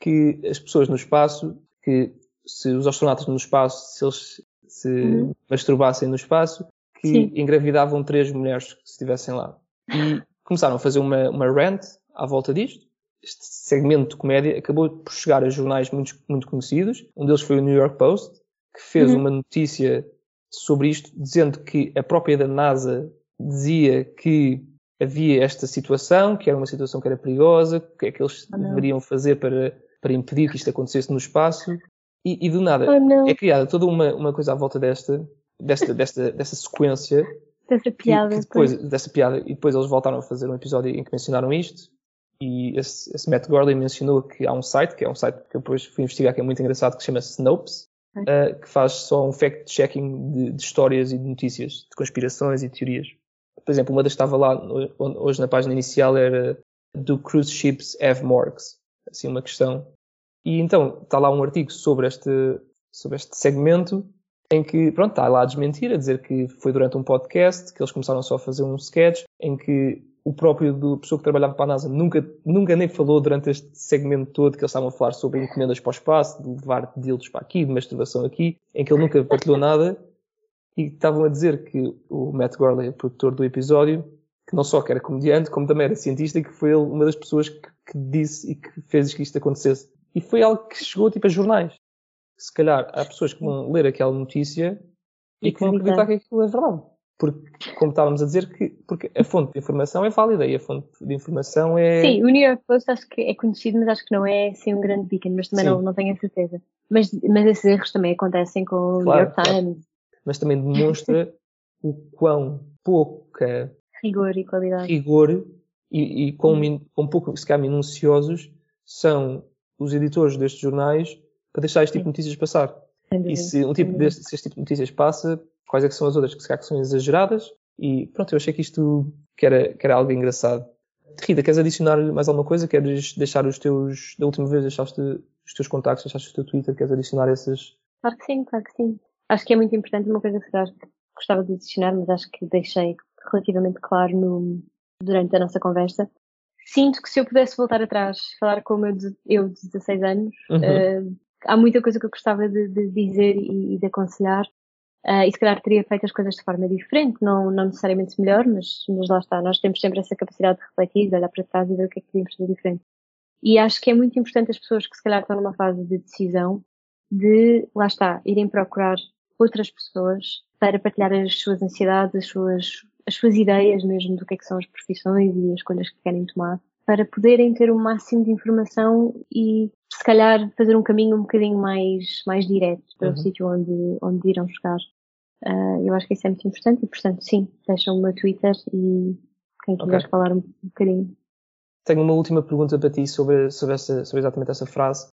que as pessoas no espaço, que se os astronautas no espaço, se eles se uhum. masturbassem no espaço, que Sim. engravidavam três mulheres que estivessem lá. E começaram a fazer uma, uma rant à volta disto. Este segmento de comédia acabou por chegar a jornais muito, muito conhecidos. Um deles foi o New York Post, que fez uhum. uma notícia sobre isto, dizendo que a própria da NASA dizia que havia esta situação, que era uma situação que era perigosa, o que é que eles oh, deveriam fazer para, para impedir que isto acontecesse no espaço. E, e do nada oh, é criada toda uma, uma coisa à volta desta, desta, desta, dessa sequência. Dessa piada. Depois, dessa piada. E depois eles voltaram a fazer um episódio em que mencionaram isto. E esse, esse Matt Gorley mencionou que há um site, que é um site que eu depois fui investigar, que é muito engraçado, que se chama Snopes, uh, que faz só um fact-checking de, de, histórias e de notícias, de conspirações e teorias. Por exemplo, uma das que estava lá hoje na página inicial era do cruise ships have morgues? Assim, uma questão. E então, está lá um artigo sobre este, sobre este segmento em que, pronto, está lá a desmentir, a dizer que foi durante um podcast, que eles começaram só a fazer um sketch, em que o próprio do pessoa que trabalhava para a NASA nunca, nunca nem falou durante este segmento todo que eles estavam a falar sobre encomendas para o espaço, de levar dildos para aqui, de masturbação aqui, em que ele nunca partilhou nada, e estavam a dizer que o Matt Gorley, o produtor do episódio, que não só que era comediante, como também era cientista, e que foi uma das pessoas que, que disse e que fez que isto acontecesse. E foi algo que chegou tipo a jornais se calhar há pessoas que vão ler aquela notícia e que vão acreditar que aquilo é verdade. Porque, como estávamos a dizer, que, porque a fonte de informação é válida e a fonte de informação é. Sim, o New York Post acho que é conhecido, mas acho que não é assim um grande beacon, mas também não, não tenho a certeza. Mas, mas esses erros também acontecem com o claro, New York Times. Mas também demonstra o quão pouca rigor e qualidade. Rigor e, e quão, quão pouco, se calhar, minuciosos são os editores destes jornais para deixar este tipo de notícias passar. E se um tipo deste, se este tipo de notícias passa, quais é que são as outras que se calhar são exageradas? E pronto, eu achei que isto que era, que era algo engraçado. Rita, queres adicionar mais alguma coisa? Queres deixar os teus, da última vez deixaste os teus contactos, deixaste o teu Twitter, queres adicionar esses? Claro que sim, claro que sim. Acho que é muito importante, uma coisa que gostava de adicionar, mas acho que deixei relativamente claro no, durante a nossa conversa. Sinto que se eu pudesse voltar atrás, falar como eu eu de 16 anos, uhum. uh, há muita coisa que eu gostava de, de dizer e, e, de aconselhar. Uh, e se calhar teria feito as coisas de forma diferente, não, não necessariamente melhor, mas, mas lá está. Nós temos sempre essa capacidade de refletir, de olhar para trás e ver o que é que podíamos fazer diferente. E acho que é muito importante as pessoas que se calhar estão numa fase de decisão, de, lá está, irem procurar outras pessoas para partilhar as suas ansiedades, as suas, as suas ideias mesmo do que é que são as profissões e as escolhas que querem tomar para poderem ter o máximo de informação e se calhar fazer um caminho um bocadinho mais, mais direto para uhum. o sítio onde, onde irão chegar. Uh, eu acho que isso é muito importante e, portanto, sim, deixam o meu Twitter e quem quiser okay. falar um bocadinho. Tenho uma última pergunta para ti sobre, sobre, essa, sobre exatamente essa frase.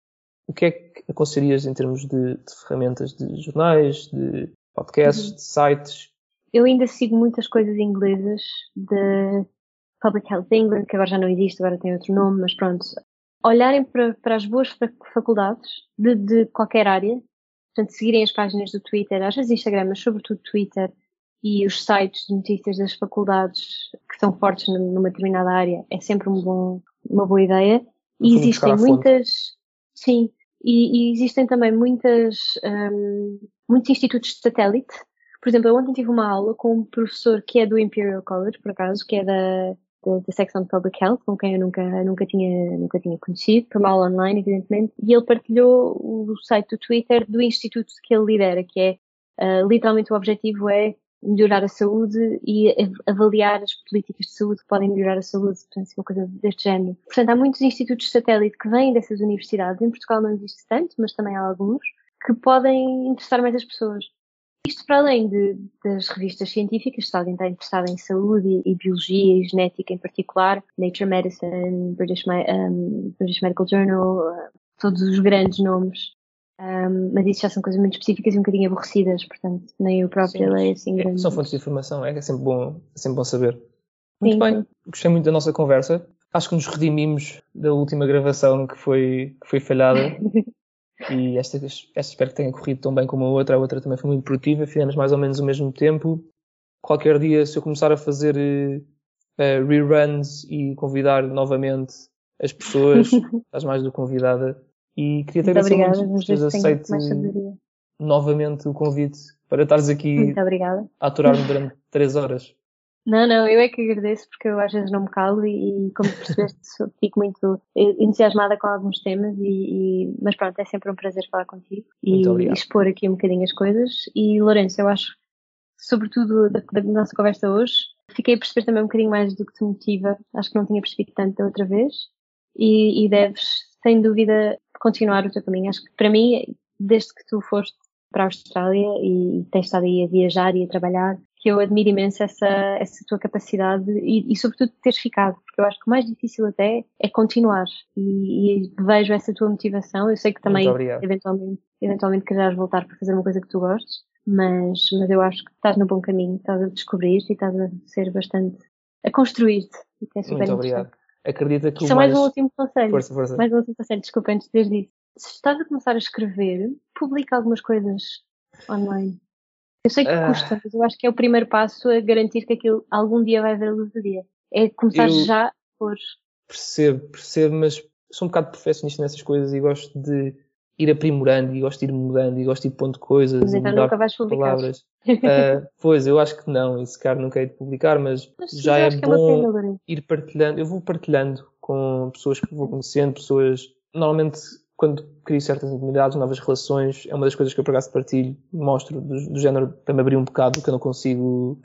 O que é que aconselharias em termos de, de ferramentas de jornais, de podcasts, uhum. de sites? Eu ainda sigo muitas coisas inglesas de Public Health England, que agora já não existe, agora tem outro nome, mas pronto. Olharem para, para as boas faculdades de, de qualquer área, portanto, seguirem as páginas do Twitter, às vezes Instagram, mas sobretudo Twitter, e os sites de notícias das faculdades que são fortes numa determinada área, é sempre um bom, uma boa ideia. E existem muitas, sim, e, e, existem também muitas, um, muitos institutos de satélite. Por exemplo, eu ontem tive uma aula com um professor que é do Imperial College, por acaso, que é da, da, da secção de Public Health, com quem eu nunca, nunca, tinha, nunca tinha conhecido, por uma aula online, evidentemente, e ele partilhou o site do Twitter do instituto que ele lidera, que é, uh, literalmente o objetivo é melhorar a saúde e avaliar as políticas de saúde que podem melhorar a saúde, portanto, uma coisa deste género. Portanto, há muitos institutos de satélite que vêm dessas universidades, em Portugal não existe tanto, mas também há alguns, que podem interessar mais as pessoas. Isto para além de, das revistas científicas, se alguém está interessado em saúde e, e, biologia e genética em particular, Nature Medicine, British, um, British Medical Journal, todos os grandes nomes. Um, mas isso já são coisas muito específicas e um bocadinho aborrecidas, portanto, nem o próprio leio assim grande. São fontes de informação, é, é sempre bom, é sempre bom saber. Muito sim, bem, sim. gostei muito da nossa conversa. Acho que nos redimimos da última gravação que foi, que foi falhada. E esta, esta espero que tenha corrido tão bem como a outra. A outra também foi muito produtiva, fizemos mais ou menos o mesmo tempo. Qualquer dia, se eu começar a fazer uh, reruns e convidar novamente as pessoas, estás mais do que convidada. E queria te agradecer muito por teres aceito novamente o convite para estares aqui Muito a aturar-me durante três horas. Não, não, eu é que agradeço porque eu às vezes não me calo e, e como percebeste, fico muito entusiasmada com alguns temas e, e- mas pronto, é sempre um prazer falar contigo e, Muito obrigado. expor aqui um bocadinho as coisas. E Lourenço, eu acho, sobretudo da, da nossa conversa hoje, fiquei a perceber também um bocadinho mais do que te motiva. Acho que não tinha percebido tanto da outra vez e, e deves, sem dúvida, continuar o teu caminho. Acho que para mim, desde que tu foste para a Austrália e tens estado aí a viajar e a trabalhar, que eu admiro imenso essa, essa tua capacidade e, e sobretudo teres ficado, porque eu acho que o mais difícil até é continuar e, e vejo essa tua motivação. Eu sei que também eventualmente, eventualmente quererás voltar para fazer uma coisa que tu gostes, mas, mas eu acho que estás no bom caminho, estás a descobrir-te e estás a ser bastante, a construir-te, e é Muito obrigado. Acredita que Só o mais mais... um último conselho. Força, força. Mais um último conselho, desculpa, antes de dizer isso. Se estás a começar a escrever, publica algumas coisas online. Eu sei que Ah. custa, mas eu acho que é o primeiro passo a garantir que aquilo algum dia vai ver a luz do dia. É começar Eu- já a pôr. Percebo, percebo, mas sou um bocado perfeccionista nessas coisas e gosto de ir aprimorando e gosto de ir mudando e gosto de ir pondo coisas Mas então nunca vais publicar. palavras. Ah, pois, eu acho que não, e se calhar nunca hei de publicar, mas, Mas já é é bom Lourenço. ir partilhando. Eu vou partilhando com pessoas que vou conhecendo, pessoas. Normalmente, quando crio certas intimidades, novas relações, é uma das coisas que eu por acaso partilho, mostro do, do género para me abrir um bocado, que eu não consigo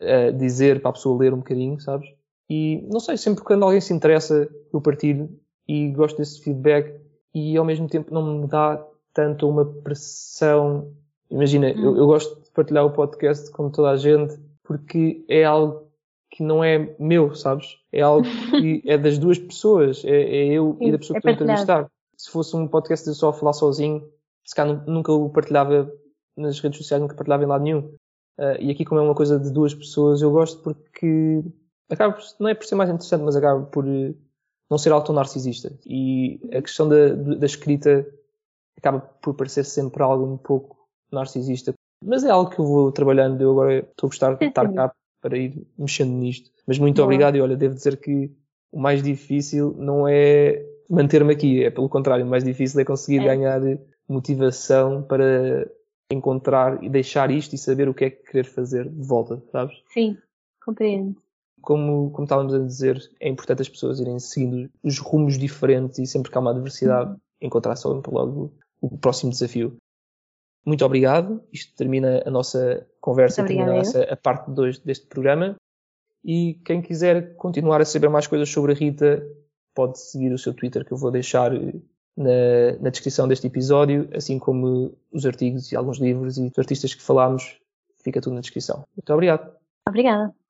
eh, dizer para a pessoa ler um bocadinho, sabes? E não sei, sempre quando alguém se interessa, eu partilho e gosto desse feedback e ao mesmo tempo não me dá tanto uma pressão. Imagina, eu, eu gosto de partilhar o podcast com toda a gente porque é algo que não é meu, sabes? É algo que é das duas pessoas, é, é eu e Sim, da pessoa é que estou a entrevistar. Se fosse um podcast de eu só falar sozinho, se calhar nu- nunca o partilhava nas redes sociais, nunca partilhava em lado nenhum. Uh, e aqui, como é uma coisa de duas pessoas, eu gosto porque acaba, por- não é por ser mais interessante, mas acaba por não ser auto-narcisista. E a questão da, da escrita acaba por parecer sempre algo um pouco narcisista. Mas é algo que eu vou trabalhando. Eu agora estou a gostar de estar cá para ir mexendo nisto. Mas muito obrigado e olha, devo dizer que o mais difícil não é manter-me aqui, é pelo contrário, o mais difícil é conseguir É. ganhar motivação para encontrar e deixar isto e saber o que é que querer fazer de volta, sabes? Sim, compreendo. Como, como estávamos a dizer, é importante as pessoas irem seguindo os rumos diferentes e sempre que há uma adversidade, encontrar só logo o próximo desafio. Muito obrigado. Isto termina a nossa conversa, termina a, nossa, a parte 2 deste programa. E quem quiser continuar a saber mais coisas sobre a Rita, pode seguir o seu Twitter que eu vou deixar eh, na, na descrição deste episódio, assim como os artigos e alguns livros e os artistas que falámos, fica tudo na descrição. Muito obrigado. Obrigada.